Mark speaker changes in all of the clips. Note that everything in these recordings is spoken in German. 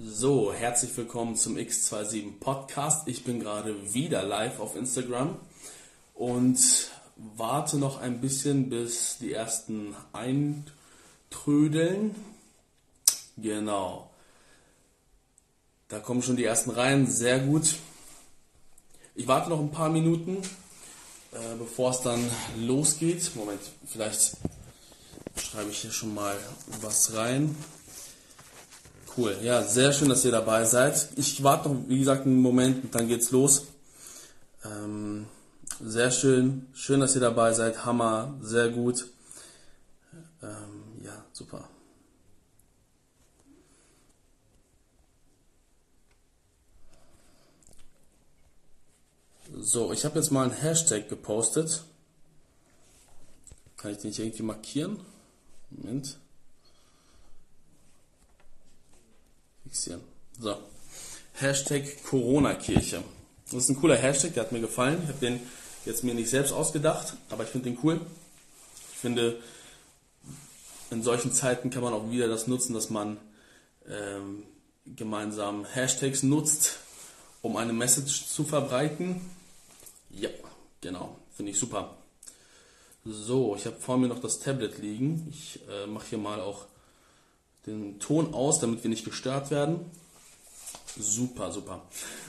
Speaker 1: So, herzlich willkommen zum X27 Podcast. Ich bin gerade wieder live auf Instagram und warte noch ein bisschen, bis die ersten eintrödeln. Genau. Da kommen schon die ersten rein, sehr gut. Ich warte noch ein paar Minuten, äh, bevor es dann losgeht. Moment, vielleicht schreibe ich hier schon mal was rein. Cool, ja, sehr schön, dass ihr dabei seid. Ich warte noch, wie gesagt, einen Moment und dann geht's los. Ähm, sehr schön, schön, dass ihr dabei seid. Hammer, sehr gut. Ähm, ja, super. So, ich habe jetzt mal einen Hashtag gepostet. Kann ich den nicht irgendwie markieren? Moment. Fixieren. So. Hashtag Corona-Kirche. Das ist ein cooler Hashtag, der hat mir gefallen. Ich habe den jetzt mir nicht selbst ausgedacht, aber ich finde den cool. Ich finde, in solchen Zeiten kann man auch wieder das nutzen, dass man ähm, gemeinsam Hashtags nutzt, um eine Message zu verbreiten. Ja, genau, finde ich super. So, ich habe vor mir noch das Tablet liegen. Ich äh, mache hier mal auch den Ton aus, damit wir nicht gestört werden. Super, super.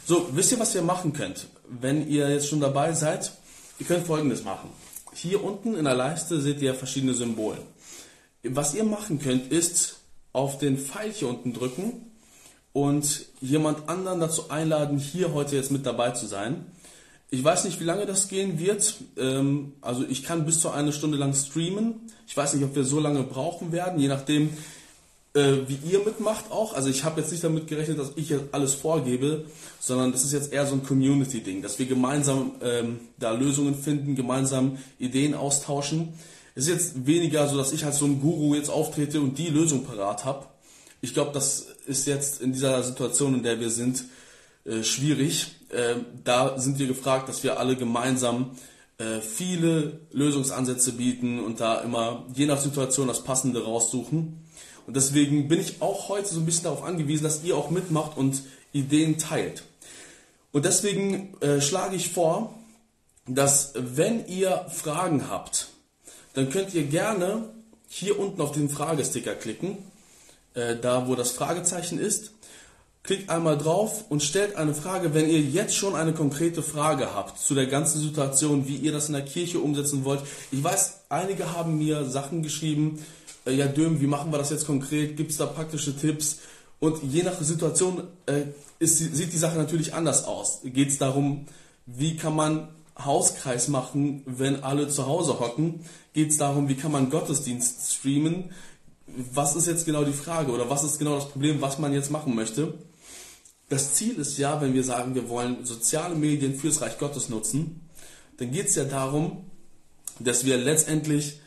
Speaker 1: So, wisst ihr, was ihr machen könnt? Wenn ihr jetzt schon dabei seid, ihr könnt folgendes machen. Hier unten in der Leiste seht ihr verschiedene Symbole. Was ihr machen könnt, ist auf den Pfeil hier unten drücken und jemand anderen dazu einladen, hier heute jetzt mit dabei zu sein. Ich weiß nicht, wie lange das gehen wird. Ähm, also ich kann bis zu eine Stunde lang streamen. Ich weiß nicht, ob wir so lange brauchen werden, je nachdem, äh, wie ihr mitmacht auch. Also ich habe jetzt nicht damit gerechnet, dass ich alles vorgebe, sondern das ist jetzt eher so ein Community-Ding, dass wir gemeinsam ähm, da Lösungen finden, gemeinsam Ideen austauschen. Es ist jetzt weniger so, dass ich als so ein Guru jetzt auftrete und die Lösung parat habe. Ich glaube, das ist jetzt in dieser Situation, in der wir sind, äh, schwierig. Äh, da sind wir gefragt, dass wir alle gemeinsam äh, viele Lösungsansätze bieten und da immer je nach Situation das Passende raussuchen. Und deswegen bin ich auch heute so ein bisschen darauf angewiesen, dass ihr auch mitmacht und Ideen teilt. Und deswegen äh, schlage ich vor, dass wenn ihr Fragen habt, dann könnt ihr gerne hier unten auf den Fragesticker klicken, äh, da wo das Fragezeichen ist. Klickt einmal drauf und stellt eine Frage, wenn ihr jetzt schon eine konkrete Frage habt zu der ganzen Situation, wie ihr das in der Kirche umsetzen wollt. Ich weiß, einige haben mir Sachen geschrieben, äh, ja Döm, wie machen wir das jetzt konkret? Gibt es da praktische Tipps? Und je nach Situation äh, ist, sieht die Sache natürlich anders aus. Geht es darum, wie kann man Hauskreis machen, wenn alle zu Hause hocken? Geht es darum, wie kann man Gottesdienst streamen? Was ist jetzt genau die Frage oder was ist genau das Problem, was man jetzt machen möchte? Das Ziel ist ja, wenn wir sagen, wir wollen soziale Medien fürs Reich Gottes nutzen, dann geht es ja darum, dass wir letztendlich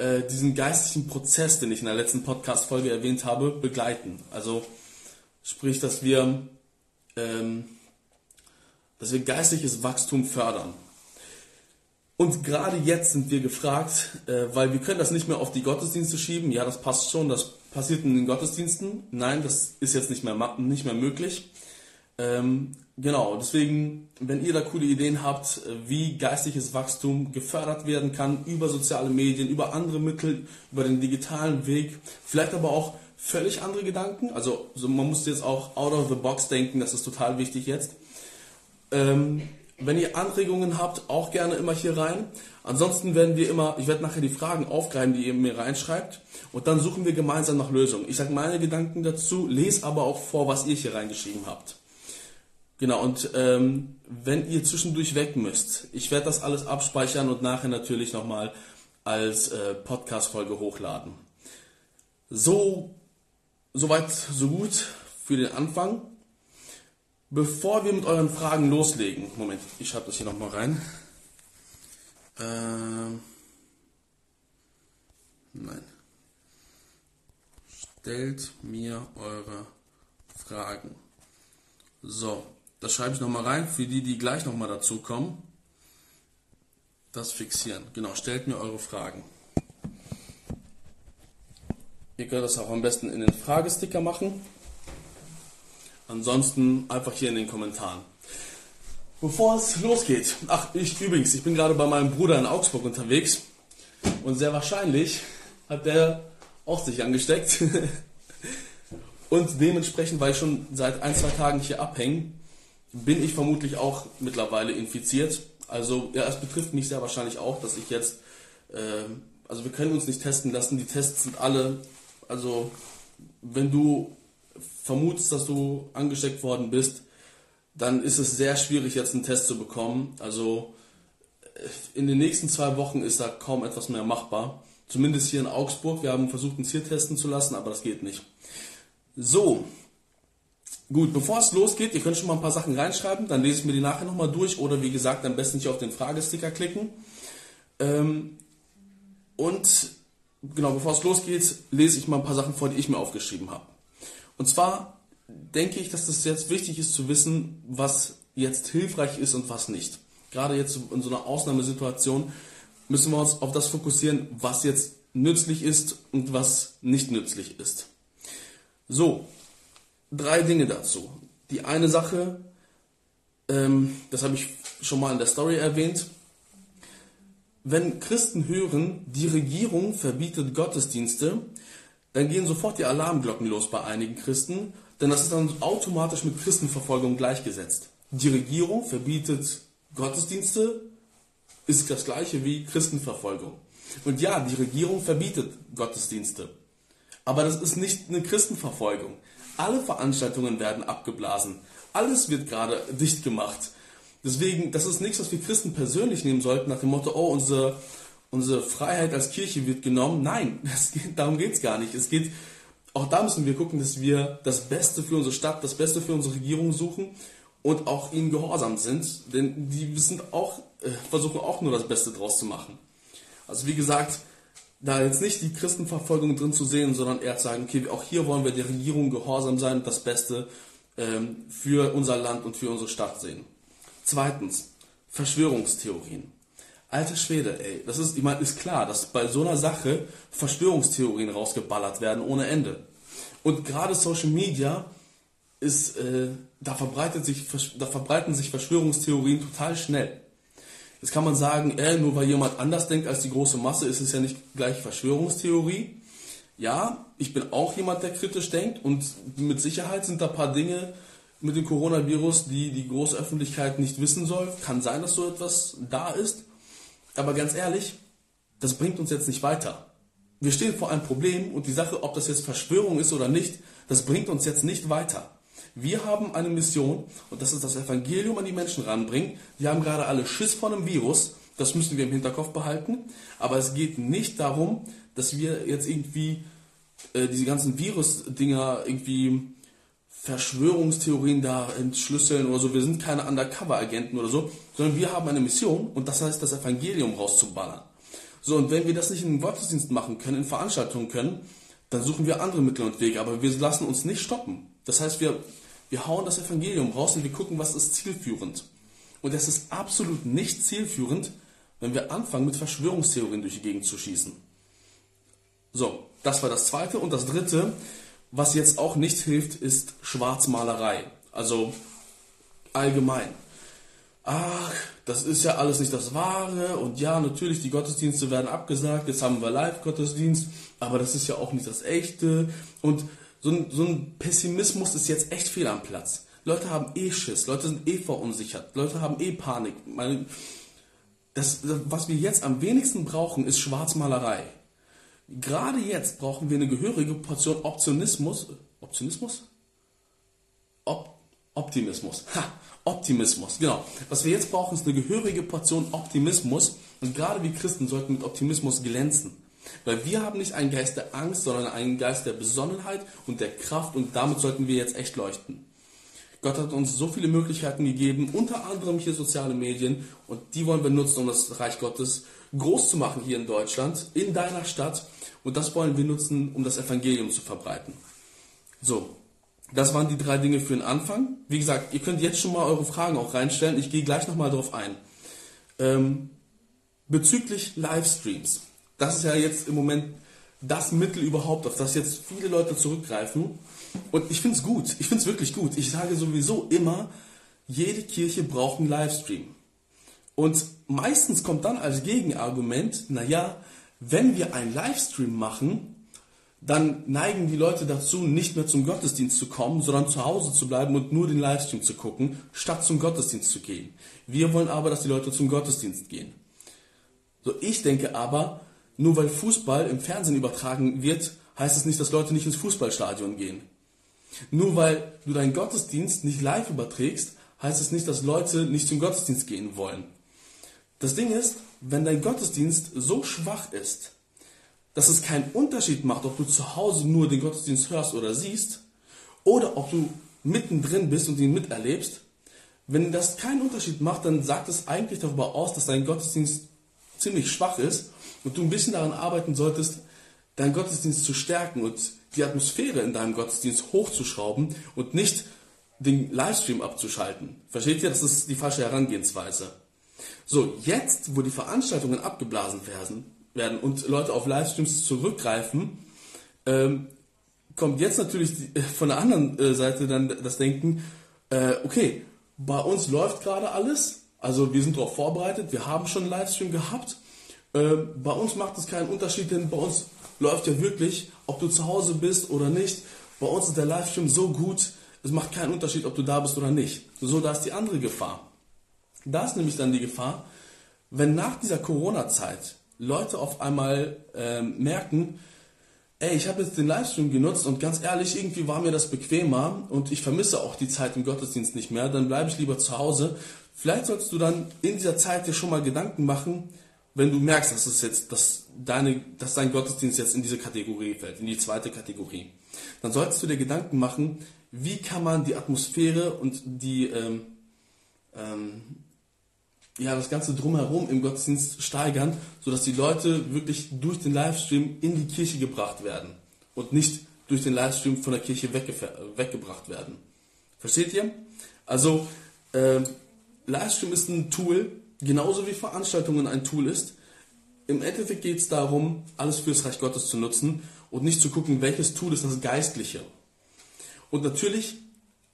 Speaker 1: äh, diesen geistlichen Prozess, den ich in der letzten Podcast-Folge erwähnt habe, begleiten. Also sprich, dass wir, ähm, dass wir geistliches Wachstum fördern. Und gerade jetzt sind wir gefragt, äh, weil wir können das nicht mehr auf die Gottesdienste schieben. Ja, das passt schon, das passiert in den Gottesdiensten. Nein, das ist jetzt nicht mehr, nicht mehr möglich. Ähm, genau, deswegen, wenn ihr da coole Ideen habt, äh, wie geistliches Wachstum gefördert werden kann über soziale Medien, über andere Mittel, über den digitalen Weg, vielleicht aber auch völlig andere Gedanken. Also so, man muss jetzt auch out of the box denken, das ist total wichtig jetzt. Ähm, wenn ihr Anregungen habt, auch gerne immer hier rein. Ansonsten werden wir immer, ich werde nachher die Fragen aufgreifen, die ihr mir reinschreibt. Und dann suchen wir gemeinsam nach Lösungen. Ich sage meine Gedanken dazu, lese aber auch vor, was ihr hier reingeschrieben habt. Genau, und ähm, wenn ihr zwischendurch weg müsst, ich werde das alles abspeichern und nachher natürlich nochmal als äh, Podcast-Folge hochladen. So, soweit, so gut für den Anfang. Bevor wir mit euren Fragen loslegen, Moment, ich schreibe das hier nochmal rein. Ähm, nein. Stellt mir eure Fragen. So, das schreibe ich nochmal rein, für die, die gleich nochmal dazukommen. Das fixieren. Genau, stellt mir eure Fragen. Ihr könnt das auch am besten in den Fragesticker machen. Ansonsten einfach hier in den Kommentaren. Bevor es losgeht, ach, ich übrigens, ich bin gerade bei meinem Bruder in Augsburg unterwegs und sehr wahrscheinlich hat der auch sich angesteckt. und dementsprechend, weil ich schon seit ein, zwei Tagen hier abhänge, bin ich vermutlich auch mittlerweile infiziert. Also ja, es betrifft mich sehr wahrscheinlich auch, dass ich jetzt, äh, also wir können uns nicht testen lassen, die Tests sind alle, also wenn du vermutest, dass du angesteckt worden bist, dann ist es sehr schwierig, jetzt einen Test zu bekommen. Also in den nächsten zwei Wochen ist da kaum etwas mehr machbar. Zumindest hier in Augsburg. Wir haben versucht, uns hier testen zu lassen, aber das geht nicht. So, gut, bevor es losgeht, ihr könnt schon mal ein paar Sachen reinschreiben, dann lese ich mir die nachher nochmal durch oder wie gesagt, am besten nicht auf den Fragesticker klicken. Ähm, und genau, bevor es losgeht, lese ich mal ein paar Sachen vor, die ich mir aufgeschrieben habe. Und zwar denke ich, dass es jetzt wichtig ist zu wissen, was jetzt hilfreich ist und was nicht. Gerade jetzt in so einer Ausnahmesituation müssen wir uns auf das fokussieren, was jetzt nützlich ist und was nicht nützlich ist. So, drei Dinge dazu. Die eine Sache, ähm, das habe ich schon mal in der Story erwähnt, wenn Christen hören, die Regierung verbietet Gottesdienste, dann gehen sofort die Alarmglocken los bei einigen Christen, denn das ist dann automatisch mit Christenverfolgung gleichgesetzt. Die Regierung verbietet Gottesdienste, ist das gleiche wie Christenverfolgung. Und ja, die Regierung verbietet Gottesdienste. Aber das ist nicht eine Christenverfolgung. Alle Veranstaltungen werden abgeblasen. Alles wird gerade dicht gemacht. Deswegen, das ist nichts, was wir Christen persönlich nehmen sollten, nach dem Motto, oh, unsere unsere Freiheit als Kirche wird genommen. Nein, geht, darum geht es gar nicht. Es geht, auch da müssen wir gucken, dass wir das Beste für unsere Stadt, das Beste für unsere Regierung suchen und auch ihnen gehorsam sind, denn die sind auch, äh, versuchen auch nur das Beste draus zu machen. Also wie gesagt, da jetzt nicht die Christenverfolgung drin zu sehen, sondern eher zu sagen, okay, auch hier wollen wir der Regierung gehorsam sein und das Beste ähm, für unser Land und für unsere Stadt sehen. Zweitens, Verschwörungstheorien. Alte Schwede, ey. Das ist, ich meine, ist klar, dass bei so einer Sache Verschwörungstheorien rausgeballert werden ohne Ende. Und gerade Social Media ist, äh, da, verbreitet sich, da verbreiten sich Verschwörungstheorien total schnell. Jetzt kann man sagen, äh, nur weil jemand anders denkt als die große Masse, ist es ja nicht gleich Verschwörungstheorie. Ja, ich bin auch jemand, der kritisch denkt und mit Sicherheit sind da ein paar Dinge mit dem Coronavirus, die die große Öffentlichkeit nicht wissen soll. Kann sein, dass so etwas da ist. Aber ganz ehrlich, das bringt uns jetzt nicht weiter. Wir stehen vor einem Problem und die Sache, ob das jetzt Verschwörung ist oder nicht, das bringt uns jetzt nicht weiter. Wir haben eine Mission und das ist das Evangelium an die Menschen ranbringen. Die haben gerade alle Schiss vor einem Virus, das müssen wir im Hinterkopf behalten. Aber es geht nicht darum, dass wir jetzt irgendwie äh, diese ganzen Virus-Dinger irgendwie Verschwörungstheorien da entschlüsseln oder so. Wir sind keine Undercover-Agenten oder so, sondern wir haben eine Mission und das heißt, das Evangelium rauszuballern. So, und wenn wir das nicht in Gottesdienst machen können, in Veranstaltungen können, dann suchen wir andere Mittel und Wege, aber wir lassen uns nicht stoppen. Das heißt, wir, wir hauen das Evangelium raus und wir gucken, was ist zielführend. Und es ist absolut nicht zielführend, wenn wir anfangen, mit Verschwörungstheorien durch die Gegend zu schießen. So, das war das zweite. Und das dritte, was jetzt auch nicht hilft, ist Schwarzmalerei. Also allgemein. Ach, das ist ja alles nicht das Wahre und ja, natürlich, die Gottesdienste werden abgesagt, jetzt haben wir Live-Gottesdienst, aber das ist ja auch nicht das Echte. Und so ein, so ein Pessimismus ist jetzt echt fehl am Platz. Leute haben eh Schiss, Leute sind eh verunsichert, Leute haben eh Panik. Meine, das, was wir jetzt am wenigsten brauchen, ist Schwarzmalerei. Gerade jetzt brauchen wir eine gehörige Portion Optionismus. Optionismus? Op Optimismus. Ha, Optimismus, genau. Was wir jetzt brauchen, ist eine gehörige Portion Optimismus. Und gerade wir Christen sollten mit Optimismus glänzen. Weil wir haben nicht einen Geist der Angst, sondern einen Geist der Besonnenheit und der Kraft und damit sollten wir jetzt echt leuchten. Gott hat uns so viele Möglichkeiten gegeben, unter anderem hier soziale Medien und die wollen wir nutzen, um das Reich Gottes groß zu machen hier in Deutschland, in deiner Stadt und das wollen wir nutzen, um das Evangelium zu verbreiten. So, das waren die drei Dinge für den Anfang. Wie gesagt, ihr könnt jetzt schon mal eure Fragen auch reinstellen. Ich gehe gleich nochmal darauf ein. Ähm, bezüglich Livestreams. Das ist ja jetzt im Moment das Mittel überhaupt, auf das jetzt viele Leute zurückgreifen. Und ich finde es gut. Ich finde es wirklich gut. Ich sage sowieso immer, jede Kirche braucht einen Livestream. Und meistens kommt dann als Gegenargument, naja, wenn wir einen Livestream machen, dann neigen die Leute dazu, nicht mehr zum Gottesdienst zu kommen, sondern zu Hause zu bleiben und nur den Livestream zu gucken, statt zum Gottesdienst zu gehen. Wir wollen aber, dass die Leute zum Gottesdienst gehen. So, ich denke aber, nur weil Fußball im Fernsehen übertragen wird, heißt es nicht, dass Leute nicht ins Fußballstadion gehen. Nur weil du deinen Gottesdienst nicht live überträgst, heißt es nicht, dass Leute nicht zum Gottesdienst gehen wollen. Das Ding ist, wenn dein Gottesdienst so schwach ist, dass es keinen Unterschied macht, ob du zu Hause nur den Gottesdienst hörst oder siehst, oder ob du mittendrin bist und ihn miterlebst, wenn das keinen Unterschied macht, dann sagt es eigentlich darüber aus, dass dein Gottesdienst ziemlich schwach ist und du ein bisschen daran arbeiten solltest, deinen Gottesdienst zu stärken und die Atmosphäre in deinem Gottesdienst hochzuschrauben und nicht den Livestream abzuschalten. Versteht ihr? Das ist die falsche Herangehensweise. So, jetzt, wo die Veranstaltungen abgeblasen werden, und Leute auf Livestreams zurückgreifen, ähm, kommt jetzt natürlich äh, von der anderen äh, Seite dann das Denken, äh, okay, bei uns läuft gerade alles, also wir sind darauf vorbereitet, wir haben schon einen Livestream gehabt. Äh, bei uns macht es keinen Unterschied, denn bei uns läuft ja wirklich, ob du zu Hause bist oder nicht. Bei uns ist der Livestream so gut, es macht keinen Unterschied, ob du da bist oder nicht. So, da ist die andere Gefahr. Da ist nämlich dann die Gefahr, wenn nach dieser Corona-Zeit Leute auf einmal ähm, merken, ey, ich habe jetzt den Livestream genutzt und ganz ehrlich, irgendwie war mir das bequemer und ich vermisse auch die Zeit im Gottesdienst nicht mehr, dann bleibe ich lieber zu Hause. Vielleicht solltest du dann in dieser Zeit dir schon mal Gedanken machen, wenn du merkst, dass es jetzt, dass deine, dass dein Gottesdienst jetzt in diese Kategorie fällt, in die zweite Kategorie, dann solltest du dir Gedanken machen, wie kann man die Atmosphäre und die ähm, ähm, ja, das Ganze drumherum im Gottesdienst steigern, sodass die Leute wirklich durch den Livestream in die Kirche gebracht werden und nicht durch den Livestream von der Kirche weggebracht werden. Versteht ihr? Also, äh, Livestream ist ein Tool, genauso wie Veranstaltungen ein Tool ist. Im Endeffekt geht es darum, alles fürs Reich Gottes zu nutzen und nicht zu gucken, welches Tool ist das Geistliche. Und natürlich,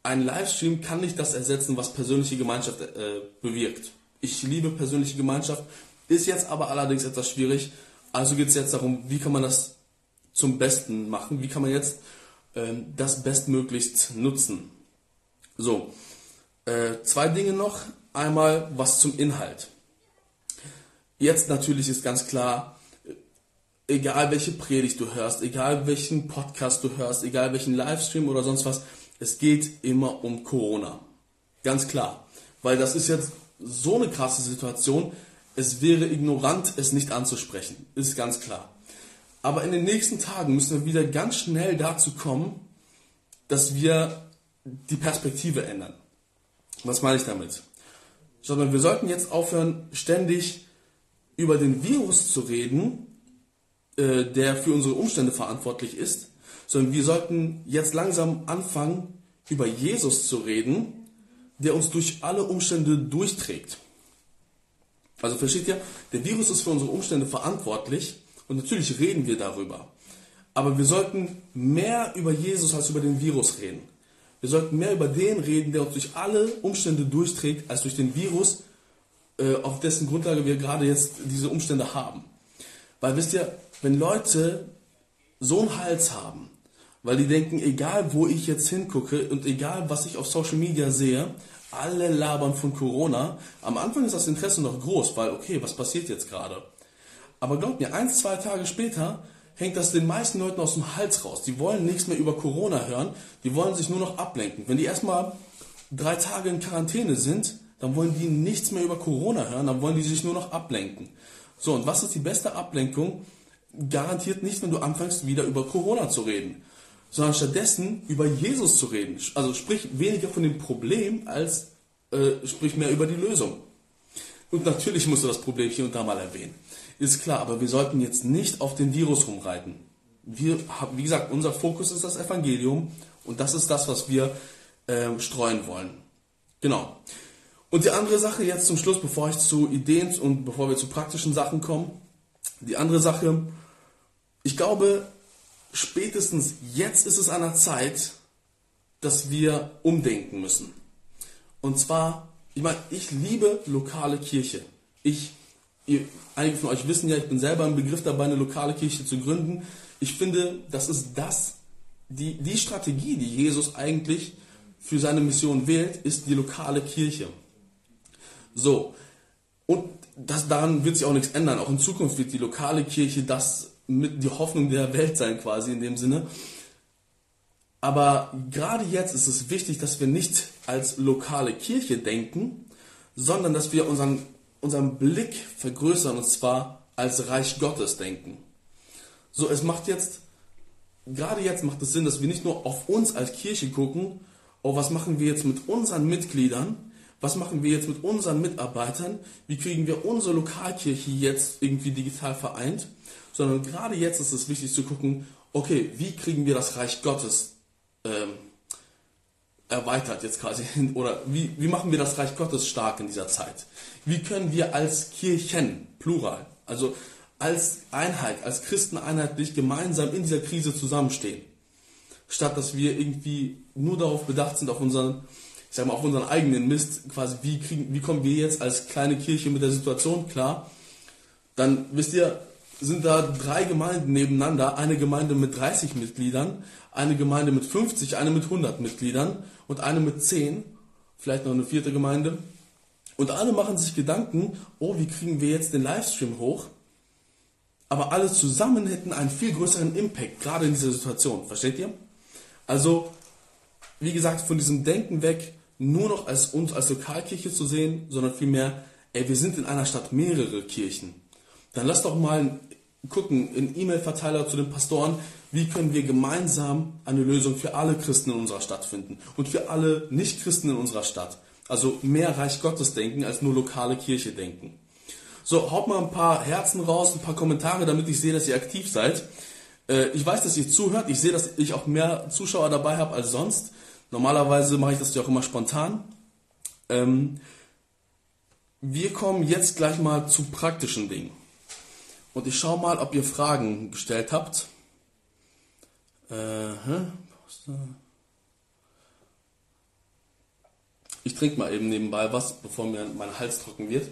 Speaker 1: ein Livestream kann nicht das ersetzen, was persönliche Gemeinschaft äh, bewirkt. Ich liebe persönliche Gemeinschaft, ist jetzt aber allerdings etwas schwierig. Also geht es jetzt darum, wie kann man das zum Besten machen, wie kann man jetzt äh, das bestmöglichst nutzen. So, äh, zwei Dinge noch. Einmal was zum Inhalt. Jetzt natürlich ist ganz klar, egal welche Predigt du hörst, egal welchen Podcast du hörst, egal welchen Livestream oder sonst was, es geht immer um Corona. Ganz klar. Weil das ist jetzt so eine krasse Situation, es wäre ignorant, es nicht anzusprechen. Ist ganz klar. Aber in den nächsten Tagen müssen wir wieder ganz schnell dazu kommen, dass wir die Perspektive ändern. Was meine ich damit? Sondern wir sollten jetzt aufhören, ständig über den Virus zu reden, äh, der für unsere Umstände verantwortlich ist, sondern wir sollten jetzt langsam anfangen, über Jesus zu reden, der uns durch alle Umstände durchträgt. Also versteht ihr, der Virus ist für unsere Umstände verantwortlich und natürlich reden wir darüber. Aber wir sollten mehr über Jesus als über den Virus reden. Wir sollten mehr über den reden, der uns durch alle Umstände durchträgt, als durch den Virus, äh, auf dessen Grundlage wir gerade jetzt diese Umstände haben. Weil wisst ihr, wenn Leute so einen Hals haben, weil die denken, egal wo ich jetzt hingucke und egal was ich auf Social Media sehe, alle labern von Corona. Am Anfang ist das Interesse noch groß, weil okay, was passiert jetzt gerade? Aber glaubt mir, eins, zwei Tage später hängt das den meisten Leuten aus dem Hals raus. Die wollen nichts mehr über Corona hören, die wollen sich nur noch ablenken. Wenn die erstmal drei Tage in Quarantäne sind, dann wollen die nichts mehr über Corona hören, dann wollen die sich nur noch ablenken. So, und was ist die beste Ablenkung? Garantiert nicht, wenn du anfängst, wieder über Corona zu reden sondern stattdessen über Jesus zu reden. Also sprich weniger von dem Problem als äh, sprich mehr über die Lösung. Und natürlich musst du das Problem hier und da mal erwähnen. Ist klar, aber wir sollten jetzt nicht auf den Virus rumreiten. Wir wie gesagt, unser Fokus ist das Evangelium und das ist das, was wir äh, streuen wollen. Genau. Und die andere Sache jetzt zum Schluss, bevor ich zu Ideen und bevor wir zu praktischen Sachen kommen, die andere Sache, ich glaube, spätestens jetzt ist es an der Zeit, dass wir umdenken müssen. Und zwar, ich meine, ich liebe lokale Kirche. Ich, ihr, einige von euch wissen ja, ich bin selber im Begriff dabei, eine lokale Kirche zu gründen. Ich finde, das ist das, die, die Strategie, die Jesus eigentlich für seine Mission wählt, ist die lokale Kirche. So. Und das, daran wird sich auch nichts ändern. Auch in Zukunft wird die lokale Kirche das mit die Hoffnung der Welt sein, quasi in dem Sinne. Aber gerade jetzt ist es wichtig, dass wir nicht als lokale Kirche denken, sondern dass wir unseren, unseren Blick vergrößern und zwar als Reich Gottes denken. So, es macht jetzt, gerade jetzt macht es Sinn, dass wir nicht nur auf uns als Kirche gucken, oh, was machen wir jetzt mit unseren Mitgliedern, was machen wir jetzt mit unseren Mitarbeitern, wie kriegen wir unsere Lokalkirche jetzt irgendwie digital vereint, sondern gerade jetzt ist es wichtig zu gucken, okay, wie kriegen wir das Reich Gottes ähm, erweitert jetzt quasi, oder wie, wie machen wir das Reich Gottes stark in dieser Zeit? Wie können wir als Kirchen, plural, also als Einheit, als Christen einheitlich gemeinsam in dieser Krise zusammenstehen? Statt dass wir irgendwie nur darauf bedacht sind, auf unseren, ich sag mal, auf unseren eigenen Mist, quasi, wie, kriegen, wie kommen wir jetzt als kleine Kirche mit der Situation klar? Dann wisst ihr, sind da drei Gemeinden nebeneinander, eine Gemeinde mit 30 Mitgliedern, eine Gemeinde mit 50, eine mit 100 Mitgliedern und eine mit 10, vielleicht noch eine vierte Gemeinde. Und alle machen sich Gedanken, oh, wie kriegen wir jetzt den Livestream hoch? Aber alle zusammen hätten einen viel größeren Impact, gerade in dieser Situation. Versteht ihr? Also, wie gesagt, von diesem Denken weg, nur noch als uns als Lokalkirche zu sehen, sondern vielmehr, ey, wir sind in einer Stadt mehrere Kirchen. Dann lass doch mal gucken in E-Mail-Verteiler zu den Pastoren, wie können wir gemeinsam eine Lösung für alle Christen in unserer Stadt finden und für alle Nicht-Christen in unserer Stadt. Also mehr Reich Gottes denken als nur lokale Kirche denken. So, haut mal ein paar Herzen raus, ein paar Kommentare, damit ich sehe, dass ihr aktiv seid. Äh, ich weiß, dass ihr zuhört. Ich sehe, dass ich auch mehr Zuschauer dabei habe als sonst. Normalerweise mache ich das ja auch immer spontan. Ähm, wir kommen jetzt gleich mal zu praktischen Dingen. Und ich schaue mal, ob ihr Fragen gestellt habt. Äh, ich trinke mal eben nebenbei was, bevor mir mein Hals trocken wird.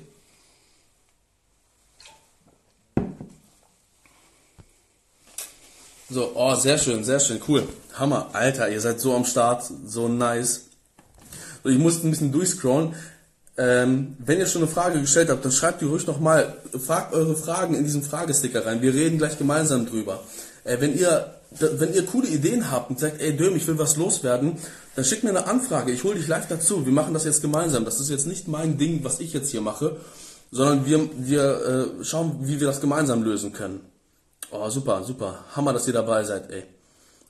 Speaker 1: So, oh, sehr schön, sehr schön, cool. Hammer, Alter, ihr seid so am Start, so nice. So, ich musste ein bisschen durchscrollen. Ähm, wenn ihr schon eine Frage gestellt habt, dann schreibt die ruhig nochmal. Fragt eure Fragen in diesen Fragesticker rein. Wir reden gleich gemeinsam drüber. Äh, wenn ihr wenn ihr coole Ideen habt und sagt, ey Döm, ich will was loswerden, dann schickt mir eine Anfrage. Ich hole dich live dazu. Wir machen das jetzt gemeinsam. Das ist jetzt nicht mein Ding, was ich jetzt hier mache, sondern wir, wir äh, schauen, wie wir das gemeinsam lösen können. Oh, super, super. Hammer, dass ihr dabei seid, ey.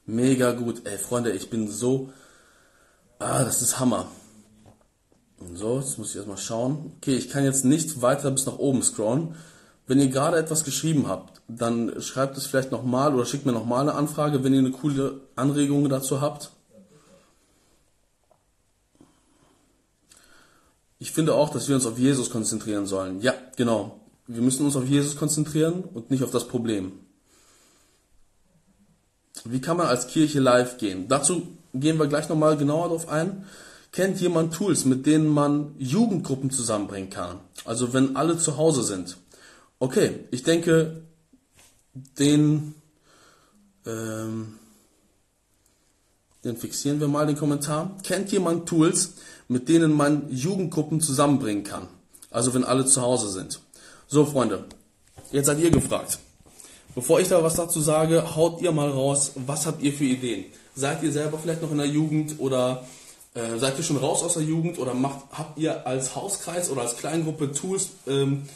Speaker 1: Mega gut. Ey, Freunde, ich bin so... Ah, das ist Hammer. So, jetzt muss ich erstmal schauen. Okay, ich kann jetzt nicht weiter bis nach oben scrollen. Wenn ihr gerade etwas geschrieben habt, dann schreibt es vielleicht nochmal oder schickt mir nochmal eine Anfrage, wenn ihr eine coole Anregung dazu habt. Ich finde auch, dass wir uns auf Jesus konzentrieren sollen. Ja, genau. Wir müssen uns auf Jesus konzentrieren und nicht auf das Problem. Wie kann man als Kirche live gehen? Dazu gehen wir gleich nochmal genauer darauf ein. Kennt jemand Tools, mit denen man Jugendgruppen zusammenbringen kann? Also wenn alle zu Hause sind. Okay, ich denke, den, ähm, den fixieren wir mal, den Kommentar. Kennt jemand Tools, mit denen man Jugendgruppen zusammenbringen kann? Also wenn alle zu Hause sind. So, Freunde, jetzt seid ihr gefragt. Bevor ich da was dazu sage, haut ihr mal raus, was habt ihr für Ideen? Seid ihr selber vielleicht noch in der Jugend oder äh, seid ihr schon raus aus der Jugend oder macht, habt ihr als Hauskreis oder als Kleingruppe Tools ähm,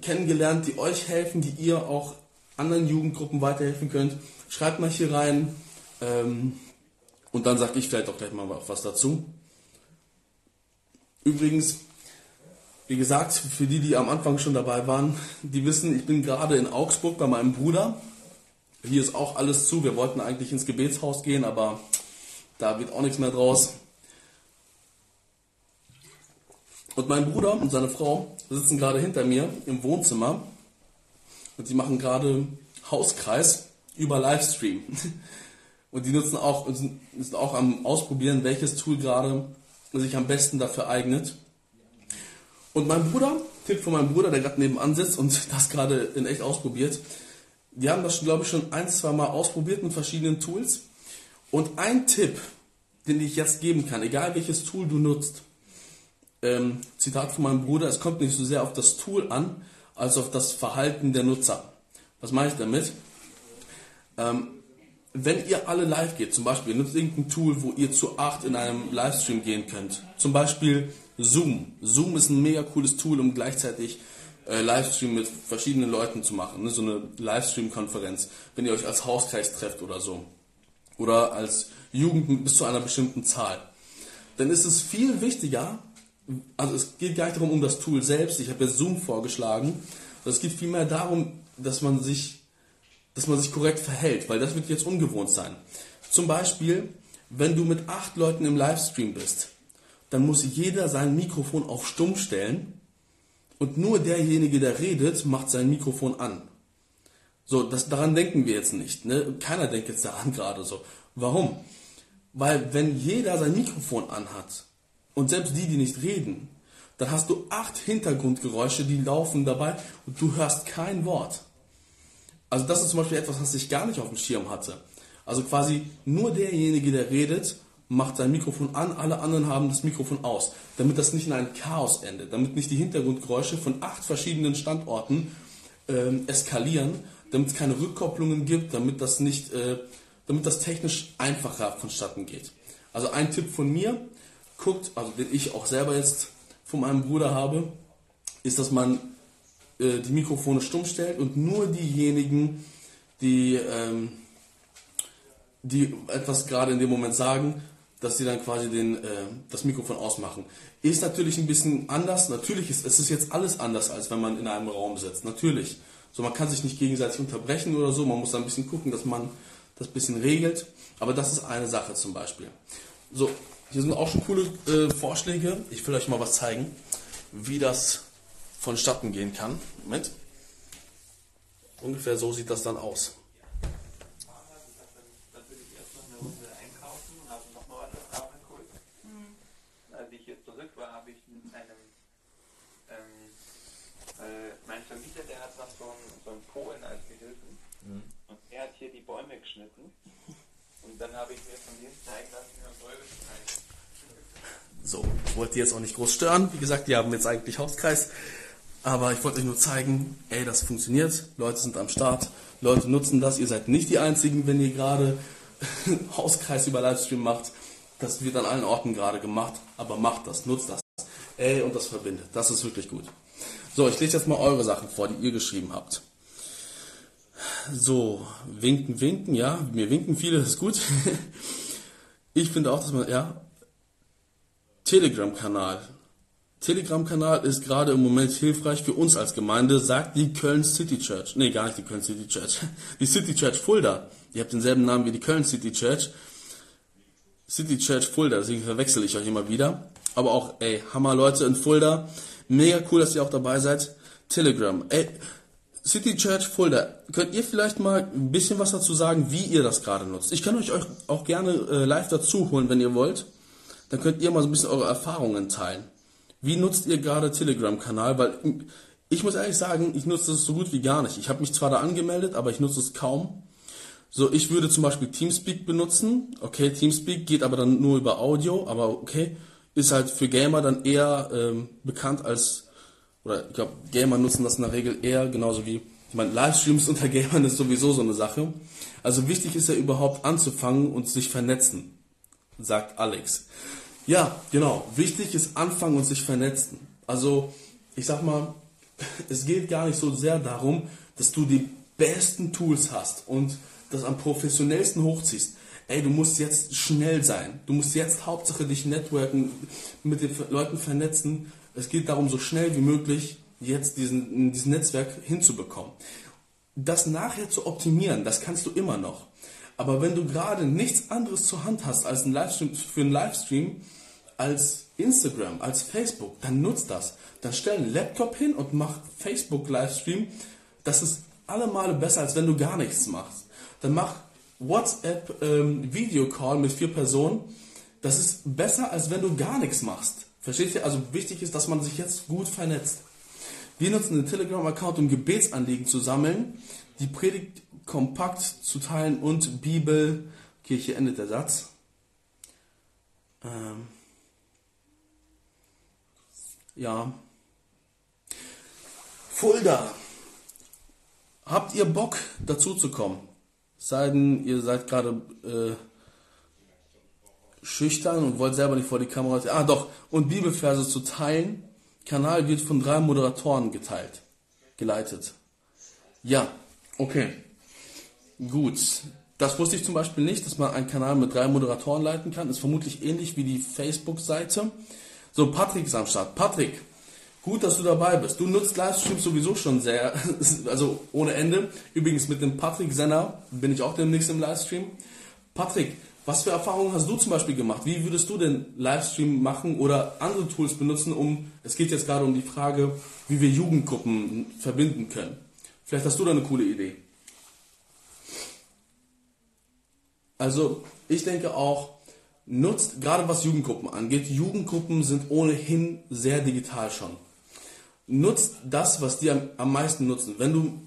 Speaker 1: kennengelernt, die euch helfen, die ihr auch anderen Jugendgruppen weiterhelfen könnt? Schreibt mal hier rein ähm, und dann sage ich vielleicht auch gleich mal was dazu. Übrigens, wie gesagt, für die, die am Anfang schon dabei waren, die wissen, ich bin gerade in Augsburg bei meinem Bruder. Hier ist auch alles zu. Wir wollten eigentlich ins Gebetshaus gehen, aber da wird auch nichts mehr draus. Und mein Bruder und seine Frau sitzen gerade hinter mir im Wohnzimmer und sie machen gerade Hauskreis über Livestream. Und die nutzen auch, sind, sind auch am Ausprobieren, welches Tool gerade sich am besten dafür eignet. Und mein Bruder, Tipp von meinem Bruder, der gerade nebenan sitzt und das gerade in echt ausprobiert, die haben das, glaube ich, schon ein, zwei Mal ausprobiert mit verschiedenen Tools. Und ein Tipp, den ich jetzt geben kann, egal welches Tool du nutzt, ähm, Zitat von meinem Bruder, es kommt nicht so sehr auf das Tool an, als auf das Verhalten der Nutzer. Was meine ich damit? Ähm, wenn ihr alle live geht, zum Beispiel, nutzt irgendein Tool, wo ihr zu acht in einem Livestream gehen könnt. Zum Beispiel Zoom. Zoom ist ein mega cooles Tool, um gleichzeitig äh, Livestream mit verschiedenen Leuten zu machen. Ne? So eine Livestream-Konferenz, wenn ihr euch als Hauskreis trefft oder so. Oder als Jugend bis zu einer bestimmten Zahl. Dann ist es viel wichtiger, also es geht gar nicht darum um das Tool selbst, ich habe jetzt Zoom vorgeschlagen, es geht vielmehr darum, dass man sich dass man sich korrekt verhält, weil das wird jetzt ungewohnt sein. Zum Beispiel, wenn du mit acht Leuten im Livestream bist, dann muss jeder sein Mikrofon auf Stumm stellen und nur derjenige, der redet, macht sein Mikrofon an. So, das, daran denken wir jetzt nicht. Ne? Keiner denkt jetzt daran gerade so. Warum? Weil wenn jeder sein Mikrofon anhat und selbst die, die nicht reden, dann hast du acht Hintergrundgeräusche, die laufen dabei und du hörst kein Wort. Also das ist zum Beispiel etwas, was ich gar nicht auf dem Schirm hatte. Also quasi nur derjenige, der redet, macht sein Mikrofon an, alle anderen haben das Mikrofon aus, damit das nicht in ein Chaos endet, damit nicht die Hintergrundgeräusche von acht verschiedenen Standorten ähm, eskalieren, damit es keine Rückkopplungen gibt, damit das nicht, äh, damit das technisch einfacher vonstatten geht. Also ein Tipp von mir, guckt, also den ich auch selber jetzt von meinem Bruder habe, ist, dass man äh, die Mikrofone stumm stellt und nur diejenigen, die, ähm, die etwas gerade in dem Moment sagen, dass sie dann quasi den, äh, das Mikrofon ausmachen. Ist natürlich ein bisschen anders. Natürlich ist es ist jetzt alles anders, als wenn man in einem Raum sitzt. Natürlich. So, man kann sich nicht gegenseitig unterbrechen oder so. Man muss da ein bisschen gucken, dass man das ein bisschen regelt. Aber das ist eine Sache zum Beispiel. So, hier sind auch schon coole äh, Vorschläge. Ich will euch mal was zeigen, wie das vonstatten gehen kann. Moment. Ungefähr so sieht das dann aus.
Speaker 2: Als ich hier zurück war, habe ich einem, mein Vermieter, der hat noch so einen, so einen Polen als Gehilfen mhm. und er hat hier die Bäume geschnitten und dann habe ich mir von dem zeigen lassen, wie man Bäume schneidet.
Speaker 1: Wollte jetzt auch nicht groß stören. Wie gesagt, die haben jetzt eigentlich Hauskreis. Aber ich wollte euch nur zeigen, ey, das funktioniert. Leute sind am Start. Leute nutzen das. Ihr seid nicht die Einzigen, wenn ihr gerade Hauskreis über Livestream macht. Das wird an allen Orten gerade gemacht. Aber macht das, nutzt das. Ey, und das verbindet. Das ist wirklich gut. So, ich lese jetzt mal eure Sachen vor, die ihr geschrieben habt. So, winken, winken, ja. Mir winken viele, das ist gut. Ich finde auch, dass man, ja, Telegram-Kanal. Telegram-Kanal ist gerade im Moment hilfreich für uns als Gemeinde, sagt die Köln City Church. Nee, gar nicht die Köln City Church. Die City Church Fulda. Ihr habt denselben Namen wie die Köln City Church. City Church Fulda, deswegen verwechsel ich euch immer wieder. Aber auch, ey, Hammer Leute in Fulda. Mega cool, dass ihr auch dabei seid. Telegram. Ey, City Church Fulda, könnt ihr vielleicht mal ein bisschen was dazu sagen, wie ihr das gerade nutzt? Ich kann euch auch gerne äh, live dazu holen, wenn ihr wollt. Dann könnt ihr mal so ein bisschen eure Erfahrungen teilen. Wie nutzt ihr gerade Telegram-Kanal? Weil ich muss ehrlich sagen, ich nutze das so gut wie gar nicht. Ich habe mich zwar da angemeldet, aber ich nutze es kaum. So, ich würde zum Beispiel Teamspeak benutzen. Okay, Teamspeak geht aber dann nur über Audio, aber okay, ist halt für Gamer dann eher ähm, bekannt als, oder ich glaube, Gamer nutzen das in der Regel eher, genauso wie, ich meine, Livestreams unter Gamern ist sowieso so eine Sache. Also wichtig ist ja überhaupt anzufangen und sich vernetzen, sagt Alex. Ja, genau. Wichtig ist anfangen und sich vernetzen. Also, ich sag mal, es geht gar nicht so sehr darum, dass du die besten Tools hast und das am professionellsten hochziehst. Ey, du musst jetzt schnell sein. Du musst jetzt Hauptsache dich networken, mit den Leuten vernetzen. Es geht darum, so schnell wie möglich jetzt diesen, diesen Netzwerk hinzubekommen. Das nachher zu optimieren, das kannst du immer noch. Aber wenn du gerade nichts anderes zur Hand hast als ein Livestream, für einen Livestream, als Instagram, als Facebook, dann nutzt das. Dann stell einen Laptop hin und mach Facebook Livestream. Das ist alle Male besser, als wenn du gar nichts machst. Dann mach WhatsApp-Video-Call ähm, mit vier Personen, das ist besser, als wenn du gar nichts machst. Versteht ihr? Also wichtig ist, dass man sich jetzt gut vernetzt. Wir nutzen den Telegram-Account, um Gebetsanliegen zu sammeln, die Predigt kompakt zu teilen und Bibel. Okay, hier endet der Satz. Ähm ja. Fulda. Habt ihr Bock dazu zu kommen? Seiden ihr seid gerade äh, schüchtern und wollt selber nicht vor die Kamera. Ah doch, und Bibelverse zu teilen. Kanal wird von drei Moderatoren geteilt, geleitet. Ja, okay. Gut. Das wusste ich zum Beispiel nicht, dass man einen Kanal mit drei Moderatoren leiten kann. Ist vermutlich ähnlich wie die Facebook-Seite. So, Patrick ist am Start. Patrick, gut, dass du dabei bist. Du nutzt Livestreams sowieso schon sehr, also ohne Ende. Übrigens mit dem Patrick Senner bin ich auch demnächst im Livestream. Patrick, was für Erfahrungen hast du zum Beispiel gemacht? Wie würdest du den Livestream machen oder andere Tools benutzen, um, es geht jetzt gerade um die Frage, wie wir Jugendgruppen verbinden können. Vielleicht hast du da eine coole Idee. Also, ich denke auch, nutzt, gerade was Jugendgruppen angeht, Jugendgruppen sind ohnehin sehr digital schon. Nutzt das, was die am, am meisten nutzen. Wenn du,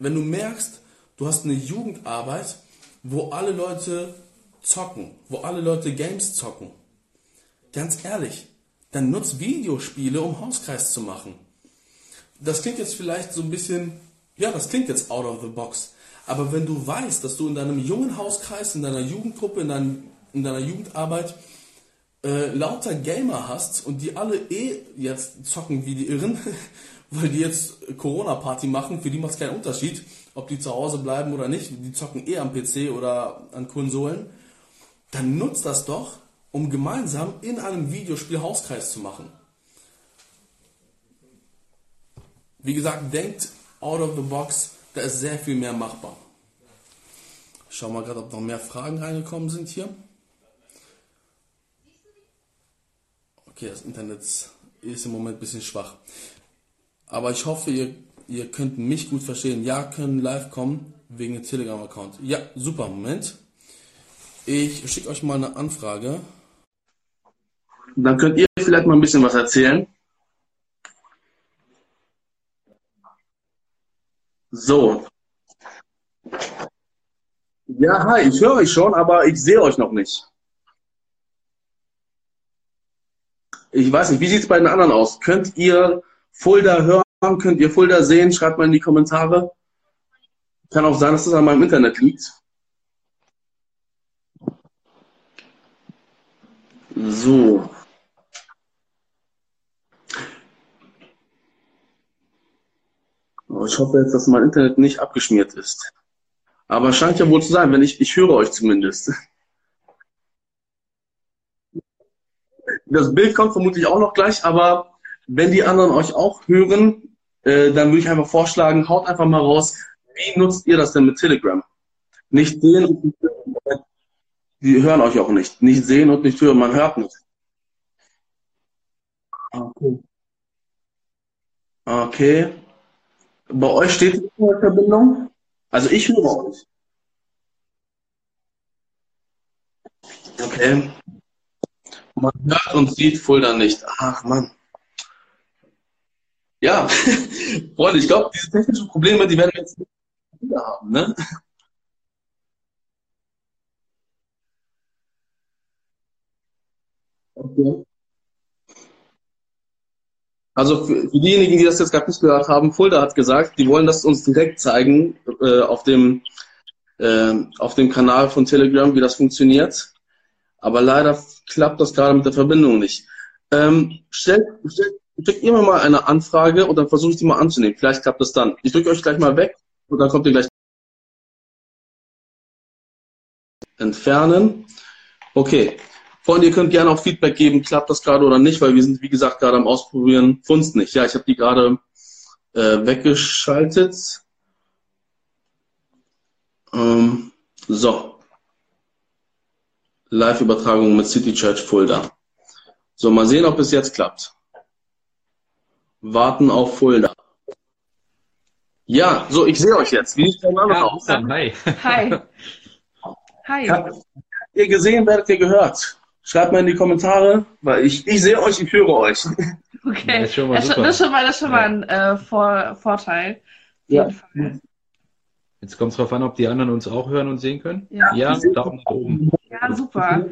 Speaker 1: wenn du merkst, du hast eine Jugendarbeit, wo alle Leute zocken, wo alle Leute Games zocken, ganz ehrlich, dann nutzt Videospiele, um Hauskreis zu machen. Das klingt jetzt vielleicht so ein bisschen, ja, das klingt jetzt out of the box. Aber wenn du weißt, dass du in deinem jungen Hauskreis, in deiner Jugendgruppe, in, dein, in deiner Jugendarbeit äh, lauter Gamer hast und die alle eh jetzt zocken wie die Irren, weil die jetzt Corona-Party machen, für die macht es keinen Unterschied, ob die zu Hause bleiben oder nicht, die zocken eh am PC oder an Konsolen, dann nutzt das doch, um gemeinsam in einem Videospiel Hauskreis zu machen. Wie gesagt, denkt out of the box, da ist sehr viel mehr machbar. Ich schau mal gerade, ob noch mehr Fragen reingekommen sind hier. Okay, das Internet ist im Moment ein bisschen schwach. Aber ich hoffe, ihr, ihr könnt mich gut verstehen. Ja, können live kommen wegen dem Telegram-Account. Ja, super, Moment. Ich schicke euch mal eine Anfrage. Dann könnt ihr vielleicht mal ein bisschen was erzählen. So. Ja, hi, ich höre euch schon, aber ich sehe euch noch nicht. Ich weiß nicht, wie sieht es bei den anderen aus? Könnt ihr Fulda hören? Könnt ihr Fulda sehen? Schreibt mal in die Kommentare. Kann auch sein, dass das an meinem Internet liegt. So. Ich hoffe jetzt, dass mein Internet nicht abgeschmiert ist. Aber scheint ja wohl zu sein, wenn ich, ich höre euch zumindest. Das Bild kommt vermutlich auch noch gleich, aber wenn die anderen euch auch hören, äh, dann würde ich einfach vorschlagen, haut einfach mal raus, wie nutzt ihr das denn mit Telegram? Nicht sehen, die hören euch auch nicht. Nicht sehen und nicht hören, man hört nicht. Okay. Okay. Bei euch steht die Verbindung? Also ich höre euch. Okay. Man hört und sieht Fulda nicht. Ach Mann. Ja, Freunde, ich glaube, diese technischen Probleme, die werden wir jetzt wieder haben, ne? Okay. Also für, für diejenigen, die das jetzt gerade nicht gehört haben, Fulda hat gesagt, die wollen das uns direkt zeigen äh, auf, dem, äh, auf dem Kanal von Telegram, wie das funktioniert. Aber leider klappt das gerade mit der Verbindung nicht. Ähm, stellt, stellt, schickt ihr mir mal eine Anfrage und dann versuche ich die mal anzunehmen. Vielleicht klappt das dann. Ich drücke euch gleich mal weg und dann kommt ihr gleich entfernen. Okay. Freunde, ihr könnt gerne auch Feedback geben, klappt das gerade oder nicht, weil wir sind, wie gesagt, gerade am Ausprobieren. Funzt nicht. Ja, ich habe die gerade äh, weggeschaltet. Ähm, so. Live-Übertragung mit City Church Fulda. So, mal sehen, ob es jetzt klappt. Warten auf Fulda. Ja, so, ich sehe euch jetzt. Wie sieht es
Speaker 3: ja, aus? Hi. Hi.
Speaker 1: Hi. Habt ihr gesehen, werdet ihr gehört? Schreibt mal in die Kommentare, weil ich, ich sehe euch, ich höre euch.
Speaker 3: Okay, das ist schon mal, das, das ist schon mal, das ist schon mal ein äh, Vor Vorteil.
Speaker 4: Ja. Jetzt kommt es darauf an, ob die anderen uns auch hören und sehen können. Ja, ja Daumen nach oben.
Speaker 3: Ja, super.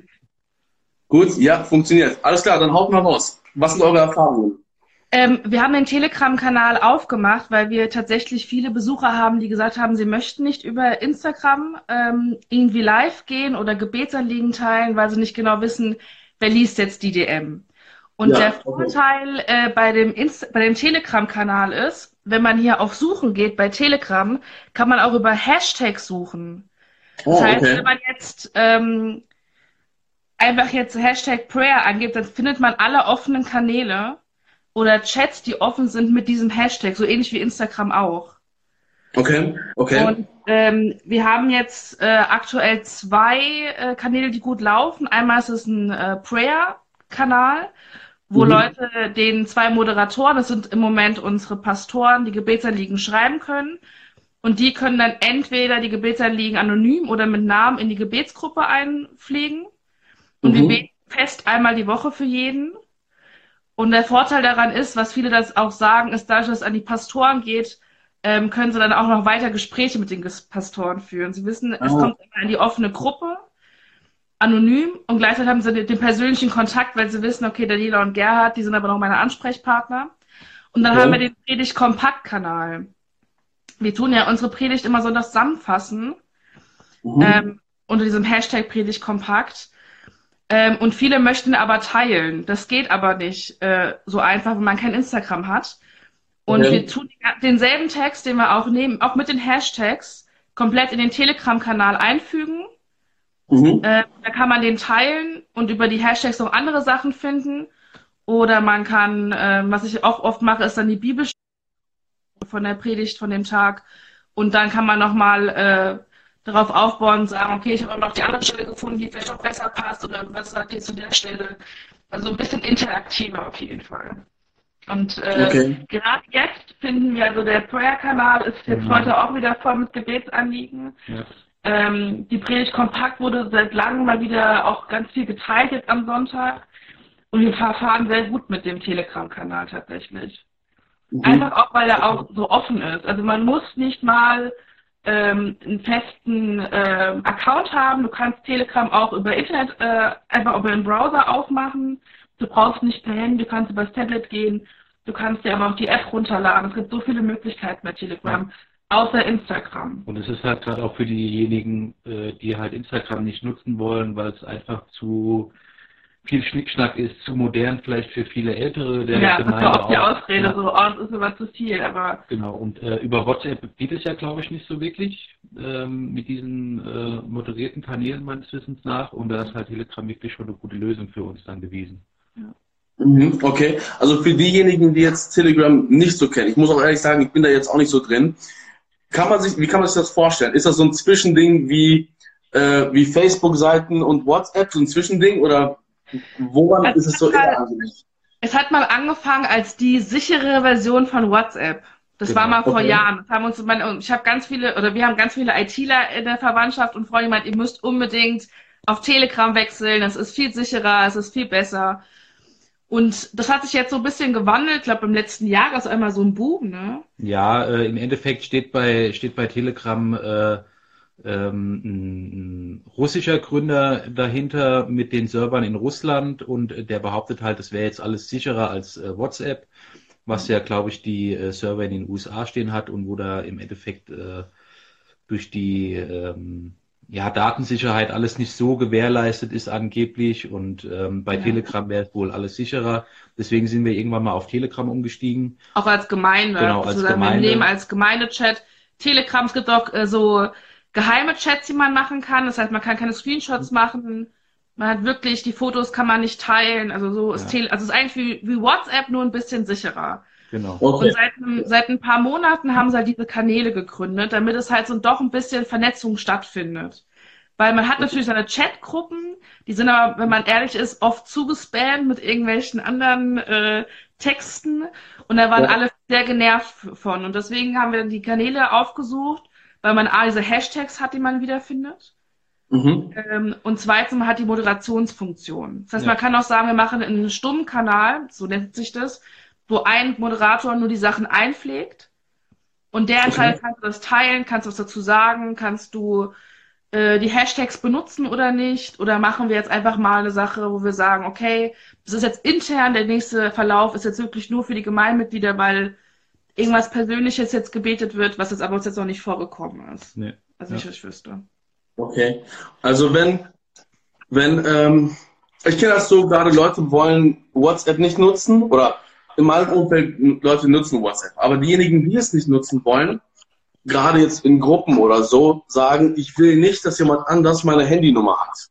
Speaker 1: Gut, ja, funktioniert. Alles klar, dann haut mal raus. Was sind eure Erfahrungen?
Speaker 3: Ähm, wir haben den Telegram-Kanal aufgemacht, weil wir tatsächlich viele Besucher haben, die gesagt haben, sie möchten nicht über Instagram ähm, irgendwie live gehen oder Gebetsanliegen teilen, weil sie nicht genau wissen, wer liest jetzt die DM. Und ja, der Vorteil okay. äh, bei dem, bei dem Telegram-Kanal ist, wenn man hier auf Suchen geht bei Telegram, kann man auch über Hashtags suchen. Oh, das heißt, okay. wenn man jetzt ähm, einfach jetzt Hashtag Prayer angibt, dann findet man alle offenen Kanäle oder Chats, die offen sind mit diesem Hashtag, so ähnlich wie Instagram auch.
Speaker 1: Okay, okay.
Speaker 3: Und ähm, wir haben jetzt äh, aktuell zwei äh, Kanäle, die gut laufen. Einmal ist es ein äh, Prayer-Kanal, wo mhm. Leute den zwei Moderatoren, das sind im Moment unsere Pastoren, die Gebetsanliegen schreiben können. Und die können dann entweder die Gebetsanliegen anonym oder mit Namen in die Gebetsgruppe einpflegen. Und mhm. wir beten fest einmal die Woche für jeden. Und der Vorteil daran ist, was viele das auch sagen, ist, dadurch, dass es an die Pastoren geht, ähm, können sie dann auch noch weiter Gespräche mit den Pastoren führen. Sie wissen, oh. es kommt immer in die offene Gruppe, anonym, und gleichzeitig haben sie den, den persönlichen Kontakt, weil sie wissen, okay, Daniela und Gerhard, die sind aber noch meine Ansprechpartner. Und dann okay. haben wir den Predigt-Kompakt-Kanal. Wir tun ja unsere Predigt immer so das zusammenfassen, mhm. ähm, unter diesem Hashtag Predigt Kompakt. Ähm, und viele möchten aber teilen. Das geht aber nicht äh, so einfach, wenn man kein Instagram hat. Und okay. wir tun denselben Text, den wir auch nehmen, auch mit den Hashtags, komplett in den Telegram-Kanal einfügen. Mhm. Äh, da kann man den teilen und über die Hashtags noch andere Sachen finden. Oder man kann, äh, was ich auch oft mache, ist dann die Bibel von der Predigt von dem Tag. Und dann kann man nochmal äh, darauf aufbauen und sagen, okay, ich habe noch die andere Stelle gefunden, die vielleicht auch besser passt oder was sagt ihr zu der Stelle? Also ein bisschen interaktiver auf jeden Fall. Und äh, okay. gerade jetzt finden wir, also der Prayer-Kanal ist jetzt mhm. heute auch wieder voll mit Gebetsanliegen. Ja. Ähm, die Predigt Kompakt wurde seit langem mal wieder auch ganz viel geteilt jetzt am Sonntag. Und wir verfahren sehr gut mit dem Telegram-Kanal tatsächlich. Mhm. Einfach auch, weil er auch so offen ist. Also man muss nicht mal ähm, einen festen äh, Account haben. Du kannst Telegram auch über Internet, äh, einfach über den Browser aufmachen. Du brauchst nicht per Handy, du kannst übers Tablet gehen. Du kannst dir aber auch die App runterladen. Es gibt so viele Möglichkeiten bei Telegram. Ja. Außer Instagram.
Speaker 4: Und es ist halt gerade auch für diejenigen, äh, die halt Instagram nicht nutzen wollen, weil es einfach zu viel Schnickschnack ist, zu modern vielleicht für viele Ältere
Speaker 3: der ja, Gemeinde. Ja, das ist auch die Ausrede, ja. so, oh, das ist immer zu viel, aber...
Speaker 4: Genau, und äh, über WhatsApp geht es ja, glaube ich, nicht so wirklich ähm, mit diesen äh, moderierten Kanälen meines Wissens nach und da ist halt Telegram wirklich schon eine gute Lösung für uns dann gewesen.
Speaker 1: Ja. Mhm, okay, also für diejenigen, die jetzt Telegram nicht so kennen, ich muss auch ehrlich sagen, ich bin da jetzt auch nicht so drin. Kann man sich, wie kann man sich das vorstellen? Ist das so ein Zwischending wie, äh, wie Facebook-Seiten und WhatsApp, so ein Zwischending oder Woran es ist es so mal,
Speaker 3: Es hat mal angefangen als die sichere Version von WhatsApp. Das genau. war mal vor okay. Jahren. Das haben uns, ich habe ganz viele, oder wir haben ganz viele ITler in der Verwandtschaft und Freunde gemeint, ihr müsst unbedingt auf Telegram wechseln. Das ist viel sicherer, es ist viel besser. Und das hat sich jetzt so ein bisschen gewandelt. Ich glaube, im letzten Jahr ist einmal so ein Boom, ne?
Speaker 4: Ja, äh, im Endeffekt steht bei, steht bei Telegram äh, ähm, ein, russischer Gründer dahinter mit den Servern in Russland und der behauptet halt, es wäre jetzt alles sicherer als äh, WhatsApp, was ja, glaube ich, die äh, Server in den USA stehen hat und wo da im Endeffekt äh, durch die ähm, ja, Datensicherheit alles nicht so gewährleistet ist angeblich und ähm, bei ja. Telegram wäre wohl alles sicherer. Deswegen sind wir irgendwann mal auf Telegram umgestiegen.
Speaker 3: Auch als Gemeinde. Genau, als Gemeinde. Wir nehmen als Gemeindechat. Telegram, es gibt auch äh, so geheime Chats, die man machen kann. Das heißt, man kann keine Screenshots machen. Man hat wirklich, die Fotos kann man nicht teilen. Also so ist ja. Tele also es ist eigentlich wie, wie WhatsApp, nur ein bisschen sicherer. Genau. Okay. Und seit, seit ein paar Monaten haben sie halt diese Kanäle gegründet, damit es halt so doch ein bisschen Vernetzung stattfindet. Weil man hat natürlich seine Chatgruppen, die sind aber, wenn man ehrlich ist, oft zugespammt mit irgendwelchen anderen äh, Texten. Und da waren ja. alle sehr genervt von. Und deswegen haben wir die Kanäle aufgesucht weil man A, diese Hashtags hat, die man wiederfindet. Mhm. Ähm, und zweitens hat die Moderationsfunktion. Das heißt, ja. man kann auch sagen, wir machen einen stummen Kanal, so nennt sich das, wo ein Moderator nur die Sachen einpflegt und der entscheidet, okay. kannst du das teilen, kannst du was dazu sagen, kannst du äh, die Hashtags benutzen oder nicht? Oder machen wir jetzt einfach mal eine Sache, wo wir sagen, okay, das ist jetzt intern, der nächste Verlauf ist jetzt wirklich nur für die Gemeinmitglieder, weil irgendwas Persönliches jetzt gebetet wird, was jetzt aber uns jetzt noch nicht vorgekommen ist. Nee. Also ja. was ich wüsste.
Speaker 1: Okay. Also wenn, wenn, ähm, ich kenne das so, gerade Leute wollen WhatsApp nicht nutzen oder in meinem Umfeld Leute nutzen WhatsApp. Aber diejenigen, die es nicht nutzen wollen, gerade jetzt in Gruppen oder so, sagen, ich will nicht, dass jemand anders meine Handynummer hat.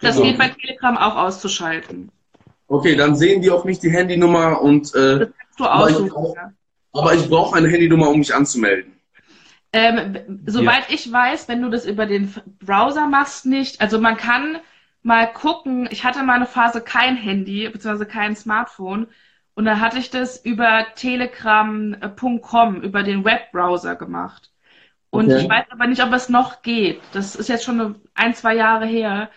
Speaker 3: Das so. geht bei Telegram auch auszuschalten.
Speaker 1: Okay, dann sehen die auch nicht die Handynummer und äh, das kannst du aussuchen, aber ich brauche eine Handynummer, um mich anzumelden.
Speaker 3: Ähm, soweit ja. ich weiß, wenn du das über den Browser machst, nicht. Also man kann mal gucken. Ich hatte mal eine Phase kein Handy, beziehungsweise kein Smartphone. Und da hatte ich das über telegram.com, über den Webbrowser gemacht. Und okay. ich weiß aber nicht, ob es noch geht. Das ist jetzt schon ein, zwei Jahre her.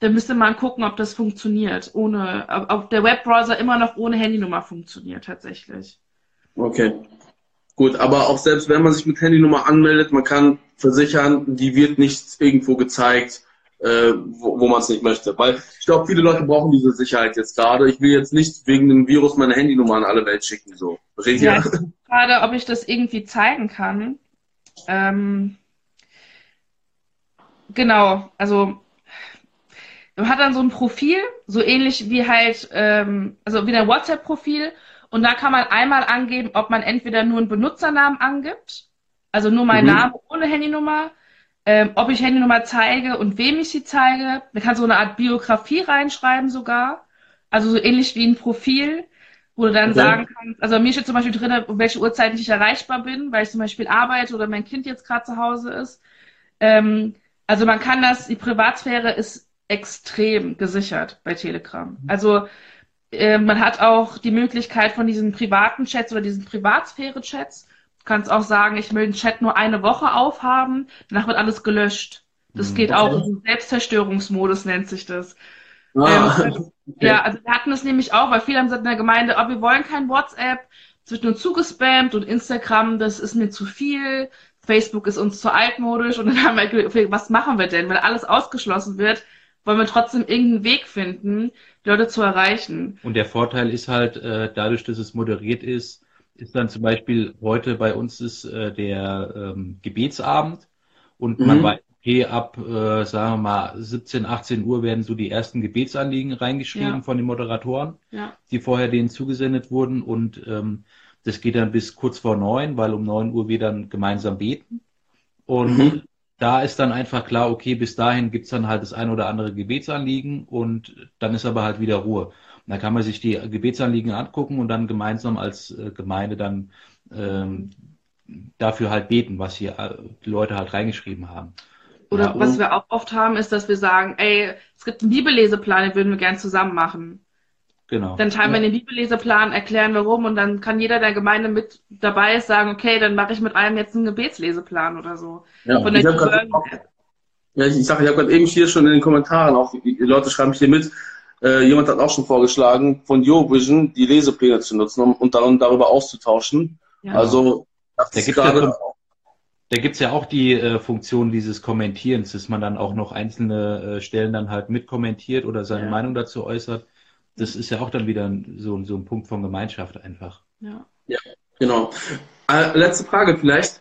Speaker 3: Da müsste man gucken, ob das funktioniert. Ohne, ob der Webbrowser immer noch ohne Handynummer funktioniert, tatsächlich.
Speaker 1: Okay. Gut, aber auch selbst wenn man sich mit Handynummer anmeldet, man kann versichern, die wird nicht irgendwo gezeigt, äh, wo, wo man es nicht möchte. Weil ich glaube, viele Leute brauchen diese Sicherheit jetzt gerade. Ich will jetzt nicht wegen dem Virus meine Handynummer an alle Welt schicken. So.
Speaker 3: Ja, gerade, ob ich das irgendwie zeigen kann. Ähm, genau, also man hat dann so ein Profil, so ähnlich wie halt, ähm, also wie ein WhatsApp-Profil und da kann man einmal angeben, ob man entweder nur einen Benutzernamen angibt, also nur mein mhm. Name ohne Handynummer, ähm, ob ich Handynummer zeige und wem ich sie zeige. Man kann so eine Art Biografie reinschreiben sogar. Also so ähnlich wie ein Profil, wo du dann okay. sagen kannst, also mir steht zum Beispiel drin, um welche Uhrzeit ich erreichbar bin, weil ich zum Beispiel arbeite oder mein Kind jetzt gerade zu Hause ist. Ähm, also man kann das, die Privatsphäre ist extrem gesichert bei Telegram. Also äh, man hat auch die Möglichkeit von diesen privaten Chats oder diesen Privatsphäre-Chats. Du kannst auch sagen, ich will den Chat nur eine Woche aufhaben, danach wird alles gelöscht. Das mhm, geht okay. auch. Selbstzerstörungsmodus nennt sich das. Ah, ähm, okay. Ja, also wir hatten das nämlich auch, weil viele haben gesagt in der Gemeinde, oh, wir wollen kein WhatsApp, es wird nur zugespammt und Instagram, das ist mir zu viel, Facebook ist uns zu altmodisch und dann haben wir was machen wir denn? Wenn alles ausgeschlossen wird, wollen wir trotzdem irgendeinen Weg finden, die Leute zu erreichen.
Speaker 4: Und der Vorteil ist halt, äh, dadurch, dass es moderiert ist, ist dann zum Beispiel heute bei uns ist äh, der ähm, Gebetsabend und mhm. man weiß, okay, ab, äh, sagen wir mal, 17, 18 Uhr werden so die ersten Gebetsanliegen reingeschrieben ja. von den Moderatoren, ja. die vorher denen zugesendet wurden und ähm, das geht dann bis kurz vor neun, weil um neun Uhr wir dann gemeinsam beten. Und mhm da ist dann einfach klar, okay, bis dahin gibt's dann halt das ein oder andere Gebetsanliegen und dann ist aber halt wieder Ruhe. Und da kann man sich die Gebetsanliegen angucken und dann gemeinsam als äh, Gemeinde dann ähm, dafür halt beten, was hier äh, die Leute halt reingeschrieben haben.
Speaker 3: Oder ja, was wir auch oft haben, ist, dass wir sagen, ey, es gibt einen Bibelleseplan, den würden wir gern zusammen machen. Genau. Dann teilen ja. wir den Bibelleseplan, erklären warum und dann kann jeder der Gemeinde mit dabei ist sagen, okay, dann mache ich mit einem jetzt einen Gebetsleseplan oder so.
Speaker 1: Ja,
Speaker 3: Von
Speaker 1: ich, ja, ich, ich sage, ich habe gerade eben hier schon in den Kommentaren auch, die Leute schreiben hier mit, äh, jemand hat auch schon vorgeschlagen, von YoVision die Lesepläne zu nutzen um, und dann darüber auszutauschen. Ja. Also
Speaker 4: das da gibt gerade da gibt's ja auch die äh, Funktion dieses Kommentierens, dass man dann auch noch einzelne äh, Stellen dann halt mitkommentiert oder seine ja. Meinung dazu äußert das ist ja auch dann wieder so, so ein Punkt von Gemeinschaft einfach.
Speaker 1: Ja, ja genau. Äh, letzte Frage vielleicht.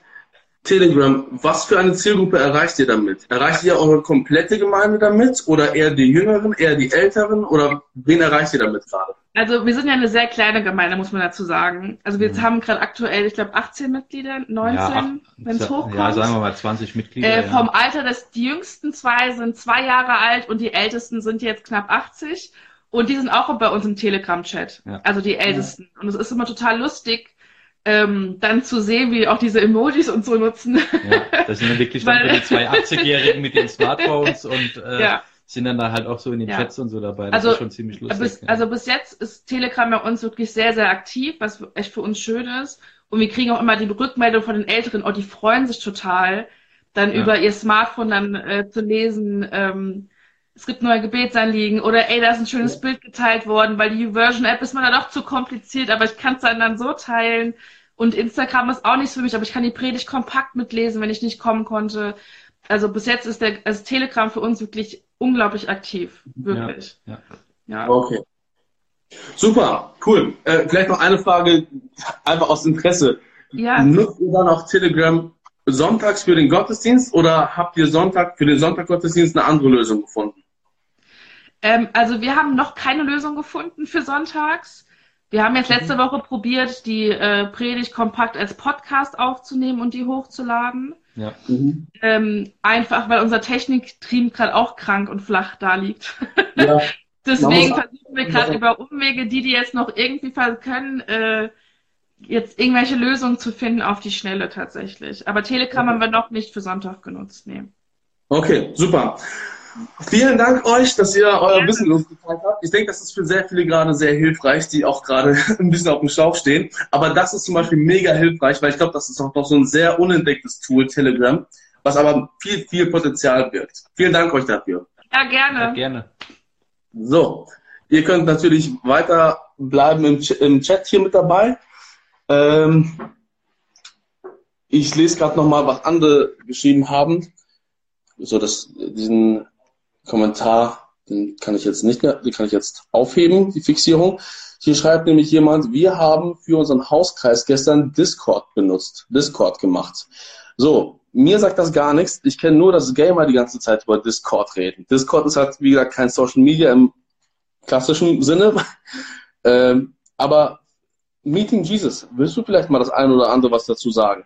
Speaker 1: Telegram, was für eine Zielgruppe erreicht ihr damit? Erreicht ihr eure komplette Gemeinde damit oder eher die Jüngeren, eher die Älteren oder wen erreicht ihr damit gerade?
Speaker 3: Also wir sind ja eine sehr kleine Gemeinde, muss man dazu sagen. Also wir mhm. haben gerade aktuell, ich glaube, 18 Mitglieder, 19, ja, wenn es hochkommt. Ja,
Speaker 4: sagen wir mal 20 Mitglieder.
Speaker 3: Äh, vom ja. Alter des, die jüngsten zwei sind zwei Jahre alt und die ältesten sind jetzt knapp 80. Und die sind auch bei uns im Telegram-Chat. Ja. Also die Ältesten. Ja. Und es ist immer total lustig, ähm, dann zu sehen, wie auch diese Emojis und so nutzen.
Speaker 4: Ja, das sind dann wirklich Weil, dann die zwei 80-Jährigen mit den Smartphones und äh, ja. sind dann da halt auch so in den ja. Chats und so dabei.
Speaker 3: Das also, ist schon ziemlich lustig. Bis. Also bis jetzt ist Telegram bei uns wirklich sehr, sehr aktiv, was echt für uns schön ist. Und wir kriegen auch immer die Rückmeldung von den Älteren, oh, die freuen sich total, dann über ihr Smartphone dann äh, zu lesen, ähm, es gibt neue Gebetsanliegen oder ey, da ist ein schönes ja. Bild geteilt worden, weil die Version-App ist mir dann doch zu kompliziert, aber ich kann es dann, dann so teilen. Und Instagram ist auch nichts für mich, aber ich kann die Predigt kompakt mitlesen, wenn ich nicht kommen konnte. Also bis jetzt ist der also Telegram für uns wirklich unglaublich aktiv. Wirklich.
Speaker 1: Ja. ja. Okay. Super, cool. Äh, vielleicht noch eine Frage, einfach aus Interesse. Ja. Nutzt ihr dann auch Telegram sonntags für den Gottesdienst oder habt ihr Sonntag für den Sonntag-Gottesdienst eine andere Lösung gefunden?
Speaker 3: Ähm, also wir haben noch keine Lösung gefunden für sonntags. Wir haben jetzt letzte. Woche probiert, die äh, Predigt kompakt als Podcast aufzunehmen und die hochzuladen. Ja. Mhm. Ähm, einfach, weil unser Technikteam gerade auch krank und flach da liegt. Ja. Deswegen versuchen wir gerade über Umwege, die, die jetzt noch irgendwie können, äh, jetzt irgendwelche Lösungen zu finden auf die Schnelle tatsächlich. Aber Telegram okay. haben wir noch nicht für Sonntag genutzt. Nee.
Speaker 1: Okay, super. Vielen Dank euch, dass ihr euer. Wissen losgeteilt habt. Ich denke, das ist für sehr viele gerade sehr hilfreich, die auch gerade ein bisschen auf dem Schlauch stehen. Aber das ist zum Beispiel mega hilfreich, weil ich glaube, das ist auch noch so ein sehr unentdecktes Tool, Telegram, was aber viel, viel Potenzial birgt. Vielen Dank euch dafür.
Speaker 3: Ja, gerne. Ja,
Speaker 4: gerne.
Speaker 1: So, ihr könnt natürlich weiter bleiben im, Ch im Chat hier mit dabei. Ähm, ich lese gerade nochmal, was andere geschrieben haben. So, dass diesen Kommentar, den kann ich jetzt nicht mehr, den kann ich jetzt aufheben, die Fixierung. Hier schreibt nämlich jemand, wir haben für unseren Hauskreis gestern Discord benutzt, Discord gemacht. So, mir sagt das gar nichts. Ich kenne nur, dass Gamer die ganze Zeit über Discord reden. Discord ist halt, wie gesagt, kein Social Media im klassischen Sinne. ähm, aber Meeting Jesus, willst du vielleicht mal das eine oder andere was dazu sagen?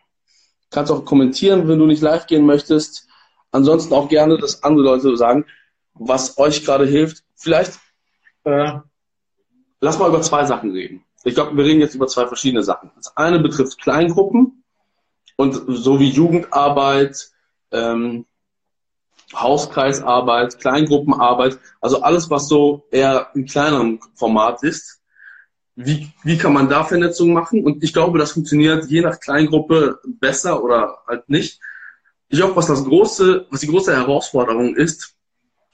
Speaker 1: Kannst auch kommentieren, wenn du nicht live gehen möchtest. Ansonsten auch gerne, dass andere Leute sagen, was euch gerade hilft. Vielleicht äh, lass mal über zwei Sachen reden. Ich glaube, wir reden jetzt über zwei verschiedene Sachen. Das eine betrifft Kleingruppen und so wie Jugendarbeit, ähm, Hauskreisarbeit, Kleingruppenarbeit, also alles, was so eher in kleinerem Format ist. Wie, wie kann man da Vernetzung machen? Und ich glaube, das funktioniert je nach Kleingruppe besser oder halt nicht. Ich glaube, was das große, was die große Herausforderung ist,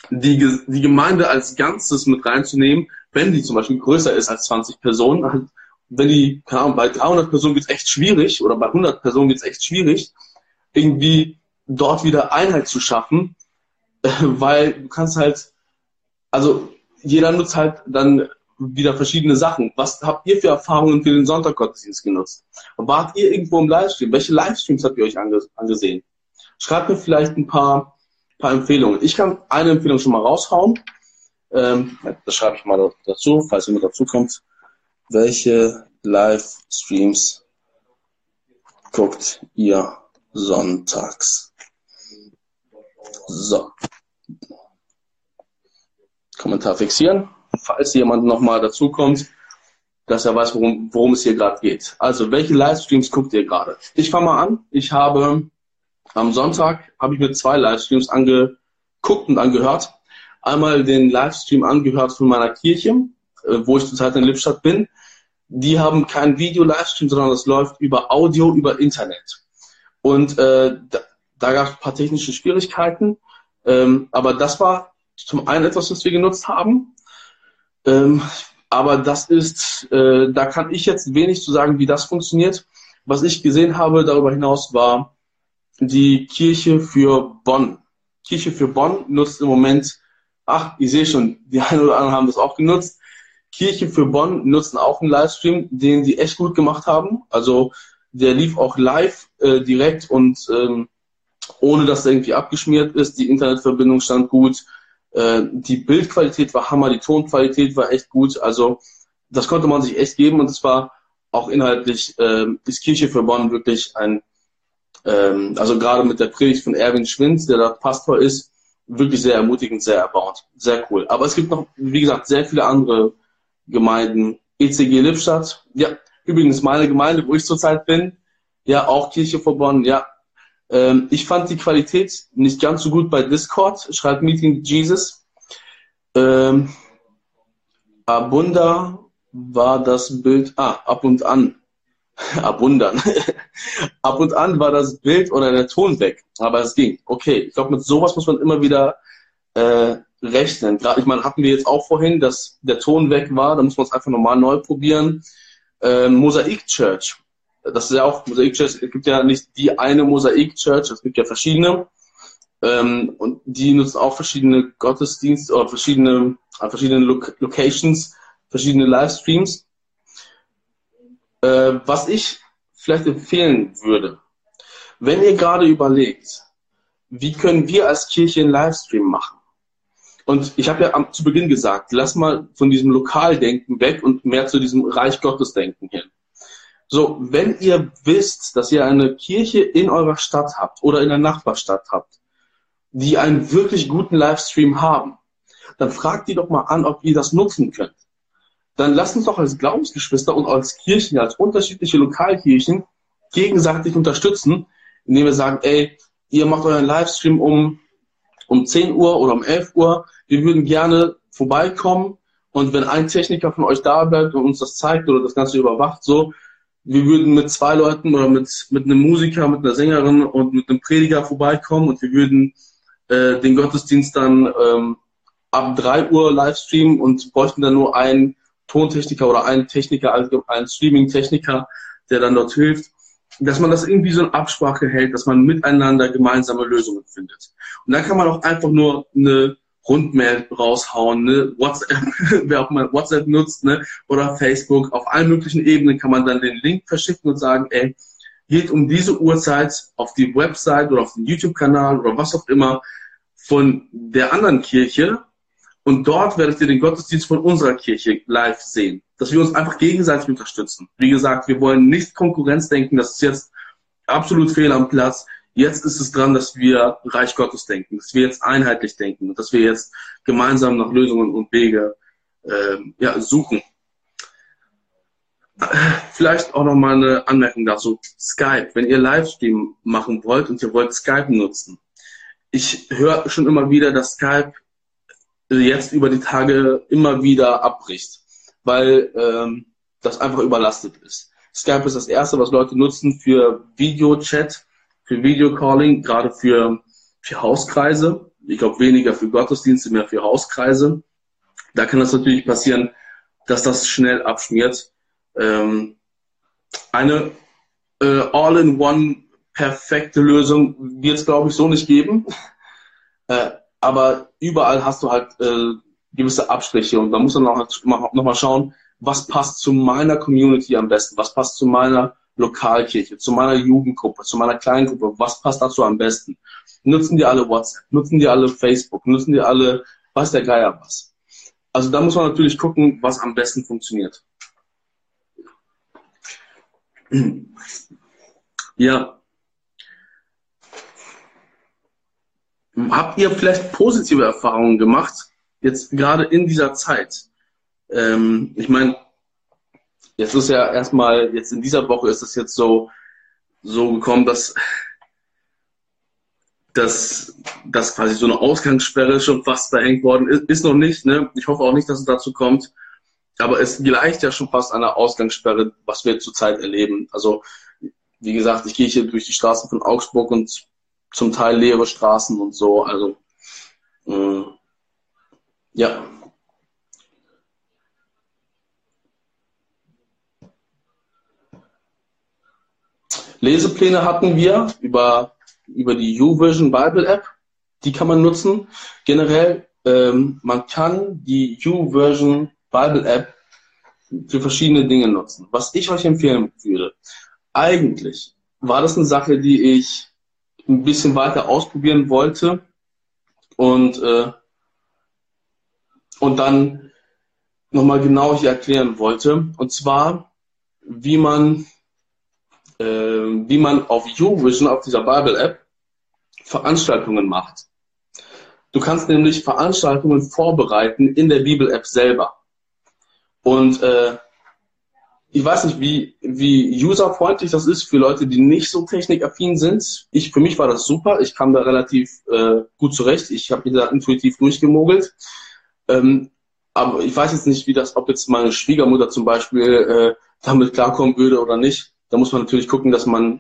Speaker 1: die, die Gemeinde als Ganzes mit reinzunehmen, wenn die zum Beispiel größer ist als 20 Personen, halt wenn die, keine Ahnung, bei 300 Personen wird es echt schwierig oder bei 100 Personen wird es echt schwierig, irgendwie dort wieder Einheit zu schaffen, weil du kannst halt, also jeder nutzt halt dann wieder verschiedene Sachen. Was habt ihr für Erfahrungen für den Sonntaggottesdienst genutzt? Wart ihr irgendwo im Livestream? Welche Livestreams habt ihr euch ange angesehen? Schreibt mir vielleicht ein paar, paar Empfehlungen. Ich kann eine Empfehlung schon mal raushauen. Ähm, das schreibe ich mal dazu, falls mit dazu kommt welche Livestreams guckt ihr sonntags? So. Kommentar fixieren, falls jemand nochmal dazukommt, dass er weiß, worum, worum es hier gerade geht. Also, welche Livestreams guckt ihr gerade? Ich fange mal an. Ich habe am Sonntag habe ich mir zwei Livestreams angeguckt und angehört. Einmal den Livestream angehört von meiner Kirche, äh, wo ich zurzeit in Lippstadt bin die haben kein Video-Livestream, sondern das läuft über Audio, über Internet. Und äh, da, da gab es ein paar technische Schwierigkeiten, ähm, aber das war zum einen etwas, was wir genutzt haben. Ähm, aber das ist, äh, da kann ich jetzt wenig zu sagen, wie das funktioniert. Was ich gesehen habe darüber hinaus war die Kirche für Bonn. Kirche für Bonn nutzt im Moment, ach, ich sehe schon, die einen oder anderen haben das auch genutzt, Kirche für Bonn nutzen auch einen Livestream, den sie echt gut gemacht haben. Also der lief auch live äh, direkt und ähm, ohne dass er irgendwie abgeschmiert ist. Die Internetverbindung stand gut. Äh, die Bildqualität war Hammer, die Tonqualität war echt gut. Also das konnte man sich echt geben und es war auch inhaltlich äh, ist Kirche für Bonn wirklich ein, ähm, also gerade mit der Predigt von Erwin Schwinz, der da Pastor ist, wirklich sehr ermutigend, sehr erbauend, sehr cool. Aber es gibt noch, wie gesagt, sehr viele andere Gemeinden. ECG Lippstadt, ja, übrigens meine Gemeinde, wo ich zurzeit bin, ja, auch Kirche vor Bonn, ja. Ähm, ich fand die Qualität nicht ganz so gut bei Discord, schreibt Meeting Jesus. Ähm, Abunda war das Bild, ah, ab und an. abundern. Ab und an war das Bild oder der Ton weg, aber es ging. Okay, ich glaube, mit sowas muss man immer wieder äh, rechnen. Gerade, ich meine, hatten wir jetzt auch vorhin, dass der Ton weg war, da muss man es einfach nochmal neu probieren. Ähm, Mosaik Church, das ist ja auch Mosaik Church, es gibt ja nicht die eine Mosaik Church, es gibt ja verschiedene. Ähm, und die nutzen auch verschiedene Gottesdienste oder verschiedene, an verschiedenen Lo Locations, verschiedene Livestreams. Äh, was ich vielleicht empfehlen würde, wenn ihr gerade überlegt, wie können wir als Kirche einen Livestream machen? Und ich habe ja am, zu Beginn gesagt, lass mal von diesem Lokaldenken weg und mehr zu diesem Reich Gottes Denken hin. So, wenn ihr wisst, dass ihr eine Kirche in eurer Stadt habt oder in der Nachbarstadt habt, die einen wirklich guten Livestream haben, dann fragt die doch mal an, ob ihr das nutzen könnt. Dann lasst uns doch als Glaubensgeschwister und als Kirchen, als unterschiedliche Lokalkirchen gegenseitig unterstützen, indem wir sagen, ey, ihr macht euren Livestream um, um 10 Uhr oder um 11 Uhr. Wir würden gerne vorbeikommen und wenn ein Techniker von euch da bleibt und uns das zeigt oder das Ganze überwacht, so, wir würden mit zwei Leuten oder mit, mit einem Musiker, mit einer Sängerin und mit einem Prediger vorbeikommen und wir würden äh, den Gottesdienst dann ähm, ab 3 Uhr Livestream und bräuchten dann nur einen Tontechniker oder einen Techniker, also einen Streaming-Techniker, der dann dort hilft dass man das irgendwie so in Absprache hält, dass man miteinander gemeinsame Lösungen findet. Und dann kann man auch einfach nur eine Rundmail raushauen, ne? WhatsApp, wer auch mal WhatsApp nutzt, ne? oder Facebook. Auf allen möglichen Ebenen kann man dann den Link verschicken und sagen, ey, geht um diese Uhrzeit auf die Website oder auf den YouTube-Kanal oder was auch immer von der anderen Kirche und dort werdet ihr den Gottesdienst von unserer Kirche live sehen. Dass wir uns einfach gegenseitig unterstützen. Wie gesagt, wir wollen nicht Konkurrenz denken. Das ist jetzt absolut fehl am Platz. Jetzt ist es dran, dass wir Reich Gottes denken, dass wir jetzt einheitlich denken und dass wir jetzt gemeinsam nach Lösungen und Wege äh, ja, suchen. Vielleicht auch nochmal eine Anmerkung dazu. Skype, wenn ihr Livestream machen wollt und ihr wollt Skype nutzen. Ich höre schon immer wieder, dass Skype jetzt über die Tage immer wieder abbricht, weil ähm, das einfach überlastet ist. Skype ist das erste, was Leute nutzen für Videochat, für Videocalling, gerade für, für Hauskreise. Ich glaube weniger für Gottesdienste, mehr für Hauskreise. Da kann das natürlich passieren, dass das schnell abschmiert. Ähm, eine äh, All-in-One perfekte Lösung wird es, glaube ich, so nicht geben. Äh, aber überall hast du halt äh, gewisse Abstriche und da muss man noch, noch mal schauen, was passt zu meiner Community am besten, was passt zu meiner Lokalkirche, zu meiner Jugendgruppe, zu meiner Kleingruppe, was passt dazu am besten? Nutzen die alle WhatsApp, nutzen die alle Facebook, nutzen die alle, was der Geier was. Also da muss man natürlich gucken, was am besten funktioniert. Ja, Habt ihr vielleicht positive Erfahrungen gemacht, jetzt gerade in dieser Zeit? Ähm, ich meine, jetzt ist ja erstmal, jetzt in dieser Woche ist es jetzt so, so gekommen, dass, dass, dass quasi so eine Ausgangssperre schon fast verhängt worden ist. Ist noch nicht, ne? Ich hoffe auch nicht, dass es dazu kommt. Aber es gleicht ja schon fast einer Ausgangssperre, was wir zurzeit erleben. Also, wie gesagt, ich gehe hier durch die Straßen von Augsburg und zum Teil leere Straßen und so. Also äh, ja. Lesepläne hatten wir über, über die YouVersion Bible App. Die kann man nutzen. Generell, ähm, man kann die YouVersion Bible App für verschiedene Dinge nutzen. Was ich euch empfehlen würde, eigentlich war das eine Sache, die ich ein bisschen weiter ausprobieren wollte und, äh, und dann nochmal genau hier erklären wollte. Und zwar, wie man, äh, wie man auf YouVision, auf dieser Bible-App, Veranstaltungen macht. Du kannst nämlich Veranstaltungen vorbereiten in der Bibel-App selber. Und äh, ich weiß nicht, wie, wie userfreundlich das ist für Leute, die nicht so technikaffin sind. Ich, für mich war das super. Ich kam da relativ äh, gut zurecht. Ich habe mich da intuitiv durchgemogelt. Ähm, aber ich weiß jetzt nicht, wie das, ob jetzt meine Schwiegermutter zum Beispiel äh, damit klarkommen würde oder nicht. Da muss man natürlich gucken, dass man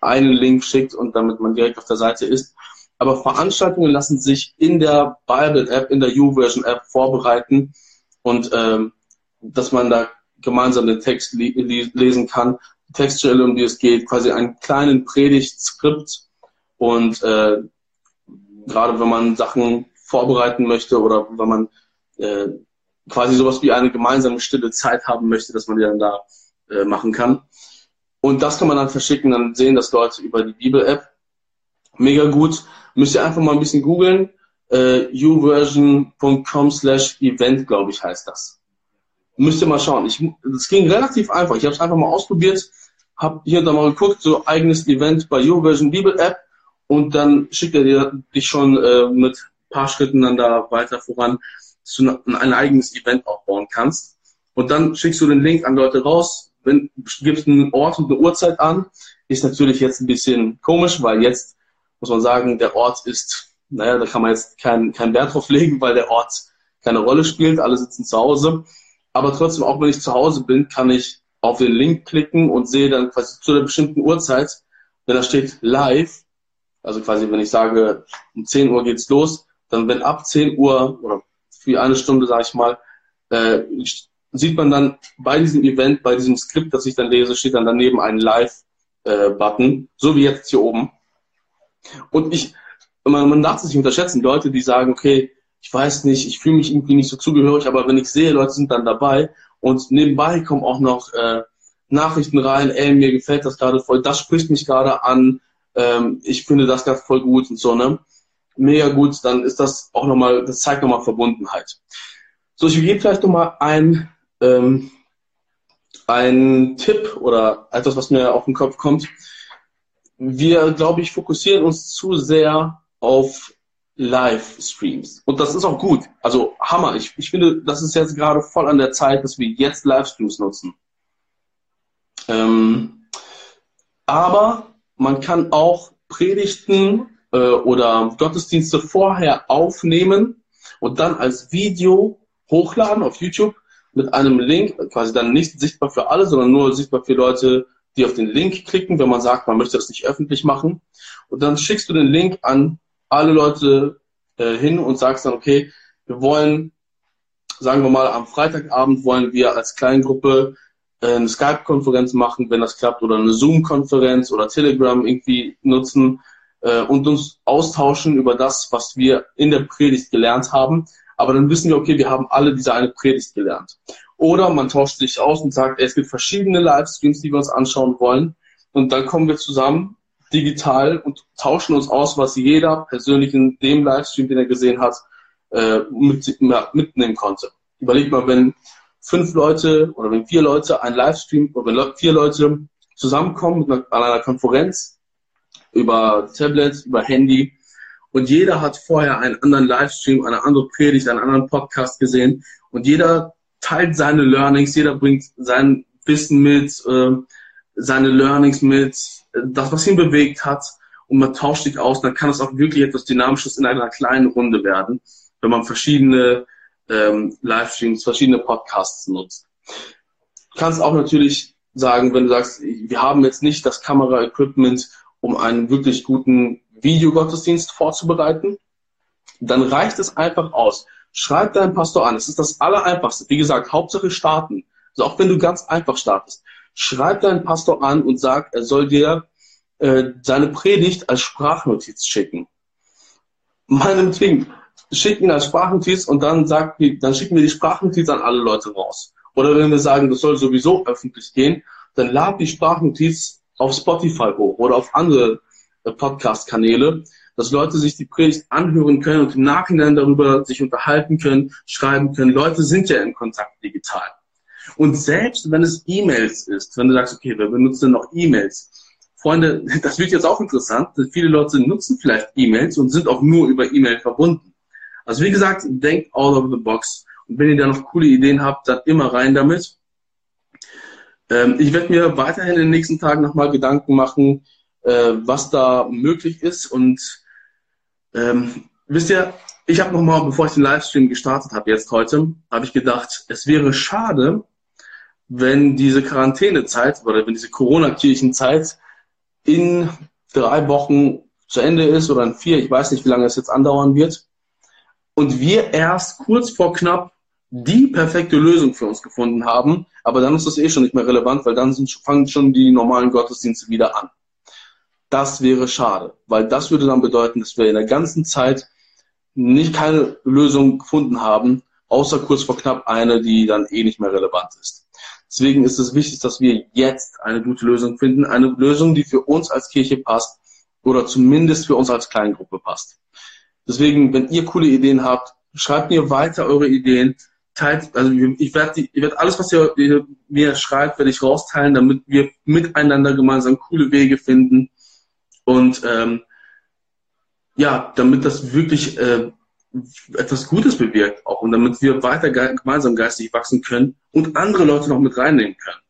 Speaker 1: einen Link schickt und damit man direkt auf der Seite ist. Aber Veranstaltungen lassen sich in der Bible-App, in der U-Version-App vorbereiten und ähm, dass man da gemeinsam den Text lesen kann, die Textstelle, um die es geht, quasi einen kleinen Predigtskript und äh, gerade wenn man Sachen vorbereiten möchte oder wenn man äh, quasi sowas wie eine gemeinsame stille Zeit haben möchte, dass man die dann da äh, machen kann. Und das kann man dann verschicken, dann sehen das Leute über die Bibel-App. Mega gut. Müsst ihr einfach mal ein bisschen googeln. Äh, uversion.com slash event, glaube ich, heißt das. Müsst ihr mal schauen. Ich, das ging relativ einfach. Ich habe es einfach mal ausprobiert, habe hier da mal geguckt, so eigenes Event bei Uversion Bibel App und dann schickt er dir dich schon äh, mit paar Schritten dann da weiter voran, dass du ein eigenes Event aufbauen kannst. Und dann schickst du den Link an Leute raus, wenn, gibst einen Ort und eine Uhrzeit an. Ist natürlich jetzt ein bisschen komisch, weil jetzt muss man sagen, der Ort ist, naja, da kann man jetzt keinen kein Wert drauf legen, weil der Ort keine Rolle spielt. Alle sitzen zu Hause. Aber trotzdem, auch wenn ich zu Hause bin, kann ich auf den Link klicken und sehe dann quasi zu einer bestimmten Uhrzeit, wenn da steht live, also quasi wenn ich sage, um 10 Uhr geht's los, dann wenn ab 10 Uhr oder für eine Stunde, sage ich mal, äh, sieht man dann bei diesem Event, bei diesem Skript, das ich dann lese, steht dann daneben ein Live-Button, äh, so wie jetzt hier oben. Und ich, man, man darf es nicht unterschätzen, Leute, die sagen, okay, ich weiß nicht, ich fühle mich irgendwie nicht so zugehörig, aber wenn ich sehe, Leute sind dann dabei und nebenbei kommen auch noch äh, Nachrichten rein, ey, mir gefällt das gerade voll, das spricht mich gerade an, ähm, ich finde das gerade voll gut und so, ne? Mega gut, dann ist das auch nochmal, das zeigt nochmal Verbundenheit. So, ich gebe vielleicht nochmal ein, ähm, ein Tipp oder etwas, was mir auf den Kopf kommt. Wir, glaube ich, fokussieren uns zu sehr auf Livestreams. Und das ist auch gut. Also Hammer. Ich, ich finde, das ist jetzt gerade voll an der Zeit, dass wir jetzt Livestreams nutzen. Ähm, aber man kann auch Predigten äh, oder Gottesdienste vorher aufnehmen und dann als Video hochladen auf YouTube mit einem Link, quasi dann nicht sichtbar für alle, sondern nur sichtbar für Leute, die auf den Link klicken, wenn man sagt, man möchte das nicht öffentlich machen. Und dann schickst du den Link an alle Leute äh, hin und sagst dann, okay, wir wollen, sagen wir mal, am Freitagabend wollen wir als Kleingruppe äh, eine Skype-Konferenz machen, wenn das klappt, oder eine Zoom-Konferenz oder Telegram irgendwie nutzen äh, und uns austauschen über das, was wir in der Predigt gelernt haben. Aber dann wissen wir, okay, wir haben alle diese eine Predigt gelernt. Oder man tauscht sich aus und sagt, ey, es gibt verschiedene Livestreams, die wir uns anschauen wollen. Und dann kommen wir zusammen digital und tauschen uns aus, was jeder persönlich in dem Livestream, den er gesehen hat, äh, mit, mitnehmen konnte. Überleg mal, wenn fünf Leute oder wenn vier Leute ein Livestream oder wenn vier Leute zusammenkommen an einer Konferenz über Tablet, über Handy und jeder hat vorher einen anderen Livestream, eine andere Predigt, einen anderen Podcast gesehen und jeder teilt seine Learnings, jeder bringt sein Wissen mit, äh, seine Learnings mit, das, was ihn bewegt hat und man tauscht sich aus, dann kann es auch wirklich etwas Dynamisches in einer kleinen Runde werden, wenn man verschiedene ähm, Livestreams, verschiedene Podcasts nutzt. Du kannst auch natürlich sagen, wenn du sagst, wir haben jetzt nicht das Kamera-Equipment, um einen wirklich guten Videogottesdienst vorzubereiten, dann reicht es einfach aus. Schreib deinen Pastor an. Es ist das Allereinfachste. Wie gesagt, Hauptsache starten. Also auch wenn du ganz einfach startest schreib deinen Pastor an und sag, er soll dir äh, seine Predigt als Sprachnotiz schicken. Meinetwegen, schick ihn als Sprachnotiz und dann sagt, dann schicken wir die Sprachnotiz an alle Leute raus. Oder wenn wir sagen, das soll sowieso öffentlich gehen, dann lad die Sprachnotiz auf Spotify hoch oder auf andere äh, Podcast-Kanäle, dass Leute sich die Predigt anhören können und im Nachhinein darüber sich unterhalten können, schreiben können. Leute sind ja in Kontakt digital. Und selbst wenn es E-Mails ist, wenn du sagst, okay, wir benutzen noch E-Mails. Freunde, das wird jetzt auch interessant. Viele Leute nutzen vielleicht E-Mails und sind auch nur über E-Mail verbunden. Also wie gesagt, denkt out of the box. Und wenn ihr da noch coole Ideen habt, dann immer rein damit. Ähm, ich werde mir weiterhin in den nächsten Tagen nochmal Gedanken machen, äh, was da möglich ist. Und ähm, wisst ihr, ich habe nochmal, bevor ich den Livestream gestartet habe, jetzt heute, habe ich gedacht, es wäre schade, wenn diese Quarantänezeit oder wenn diese Corona-Kirchenzeit in drei Wochen zu Ende ist oder in vier, ich weiß nicht, wie lange es jetzt andauern wird, und wir erst kurz vor knapp die perfekte Lösung für uns gefunden haben, aber dann ist das eh schon nicht mehr relevant, weil dann sind, fangen schon die normalen Gottesdienste wieder an. Das wäre schade, weil das würde dann bedeuten, dass wir in der ganzen Zeit nicht keine Lösung gefunden haben, außer kurz vor knapp eine, die dann eh nicht mehr relevant ist. Deswegen ist es wichtig, dass wir jetzt eine gute Lösung finden, eine Lösung, die für uns als Kirche passt oder zumindest für uns als Kleingruppe passt. Deswegen, wenn ihr coole Ideen habt, schreibt mir weiter eure Ideen, teilt, also ich werde werd alles, was ihr, ihr mir schreibt, werde ich rausteilen, damit wir miteinander gemeinsam coole Wege finden und ähm, ja, damit das wirklich äh, etwas Gutes bewirkt auch und damit wir weiter ge gemeinsam geistig wachsen können und andere Leute noch mit reinnehmen können.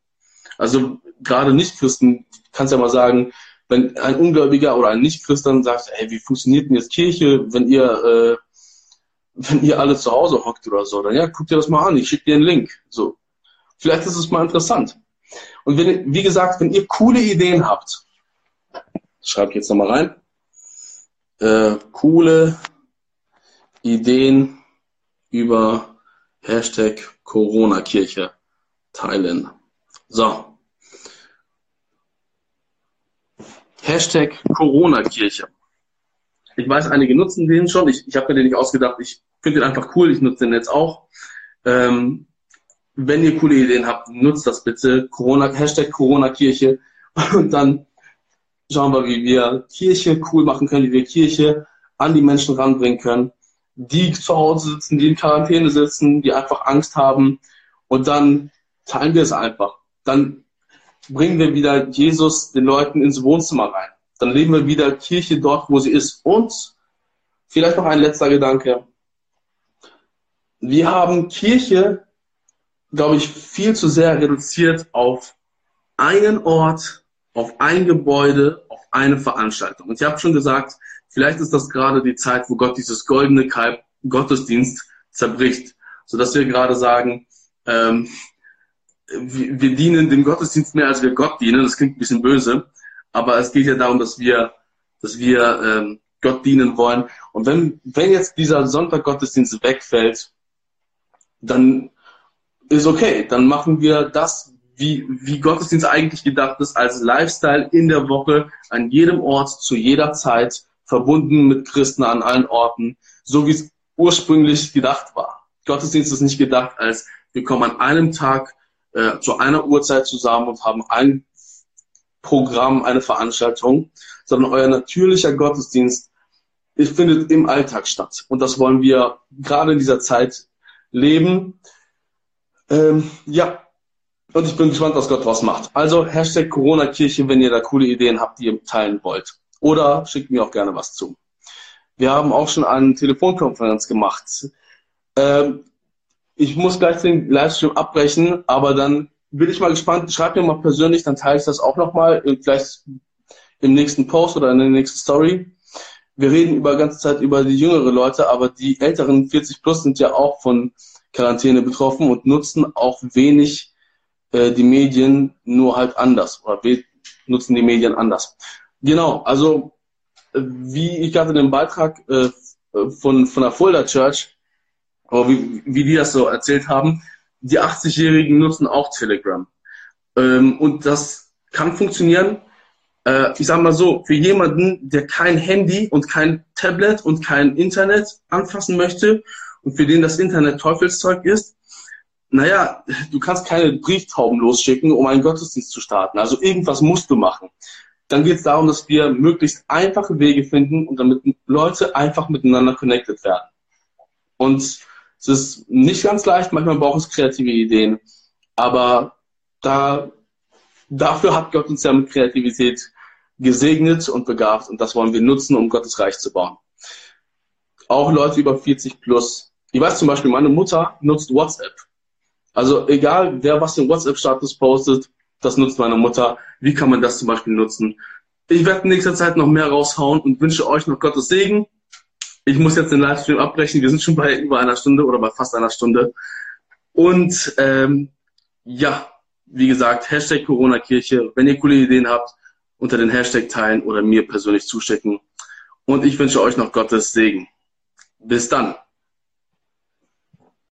Speaker 1: Also gerade Nicht-Christen, kannst ja mal sagen, wenn ein Ungläubiger oder ein Nicht-Christ dann sagt, hey, wie funktioniert denn jetzt Kirche, wenn ihr, äh, wenn ihr alle zu Hause hockt oder so, dann ja, guck dir das mal an, ich schicke dir einen Link. So. Vielleicht ist es mal interessant. Und wenn, wie gesagt, wenn ihr coole Ideen habt, schreibe ich jetzt nochmal rein, äh, coole Ideen über Hashtag Corona-Kirche teilen. So. Hashtag Corona-Kirche. Ich weiß, einige nutzen den schon. Ich, ich habe mir den nicht ausgedacht. Ich finde den einfach cool. Ich nutze den jetzt auch. Ähm, wenn ihr coole Ideen habt, nutzt das bitte. Corona, Hashtag Corona-Kirche. Und dann schauen wir, wie wir Kirche cool machen können, wie wir Kirche an die Menschen ranbringen können, die zu Hause sitzen, die in Quarantäne sitzen, die einfach Angst haben. Und dann teilen wir es einfach. Dann bringen wir wieder Jesus den Leuten ins Wohnzimmer rein. Dann leben wir wieder Kirche dort, wo sie ist. Und vielleicht noch ein letzter Gedanke. Wir haben Kirche, glaube ich, viel zu sehr reduziert auf einen Ort, auf ein Gebäude, auf eine Veranstaltung. Und ich habe schon gesagt, vielleicht ist das gerade die Zeit, wo Gott dieses goldene Kalb Gottesdienst zerbricht, sodass wir gerade sagen, ähm, wir, dienen dem Gottesdienst mehr, als wir Gott dienen. Das klingt ein bisschen böse, aber es geht ja darum, dass wir, dass wir ähm, Gott dienen wollen. Und wenn, wenn jetzt dieser Sonntag Gottesdienst wegfällt, dann ist okay. Dann machen wir das, wie, wie Gottesdienst eigentlich gedacht ist, als Lifestyle in der Woche, an jedem Ort, zu jeder Zeit, verbunden mit Christen an allen Orten, so wie es ursprünglich gedacht war. Gottesdienst ist nicht gedacht als, wir kommen an einem Tag äh, zu einer Uhrzeit zusammen und haben ein Programm, eine Veranstaltung, sondern euer natürlicher Gottesdienst findet im Alltag statt. Und das wollen wir gerade in dieser Zeit leben. Ähm, ja, und ich bin gespannt, was Gott draus macht. Also Hashtag Corona-Kirche, wenn ihr da coole Ideen habt, die ihr teilen wollt. Oder schickt mir auch gerne was zu. Wir haben auch schon eine Telefonkonferenz gemacht. Ähm, ich muss gleich den Livestream abbrechen, aber dann bin ich mal gespannt. Schreibt mir mal persönlich, dann teile ich das auch nochmal, vielleicht im nächsten Post oder in der nächsten Story. Wir reden über ganze Zeit über die jüngere Leute, aber die älteren 40 plus sind ja auch von Quarantäne betroffen und nutzen auch wenig äh, die Medien, nur halt anders oder nutzen die Medien anders. Genau, also äh, wie ich gerade den Beitrag äh, von, von der Fulda Church wie, wie die das so erzählt haben, die 80-Jährigen nutzen auch Telegram. Ähm, und das kann funktionieren. Äh, ich sage mal so, für jemanden, der kein Handy und kein Tablet und kein Internet anfassen möchte und für den das Internet Teufelszeug ist, naja, du kannst keine Brieftauben losschicken, um einen Gottesdienst zu starten. Also irgendwas musst du machen. Dann geht es darum, dass wir möglichst einfache Wege finden und damit Leute einfach miteinander connected werden. Und es ist nicht ganz leicht, manchmal braucht es kreative Ideen, aber da, dafür hat Gott uns ja mit Kreativität gesegnet und begabt und das wollen wir nutzen, um Gottes Reich zu bauen. Auch Leute über 40 plus. Ich weiß zum Beispiel, meine Mutter nutzt WhatsApp. Also egal, wer was im WhatsApp-Status postet, das nutzt meine Mutter. Wie kann man das zum Beispiel nutzen? Ich werde in nächster Zeit noch mehr raushauen und wünsche euch noch Gottes Segen ich muss jetzt den Livestream abbrechen. Wir sind schon bei über einer Stunde oder bei fast einer Stunde. Und ähm, ja, wie gesagt, Hashtag Corona-Kirche. Wenn ihr coole Ideen habt, unter den Hashtag teilen oder mir persönlich zustecken. Und ich wünsche euch noch Gottes Segen. Bis dann.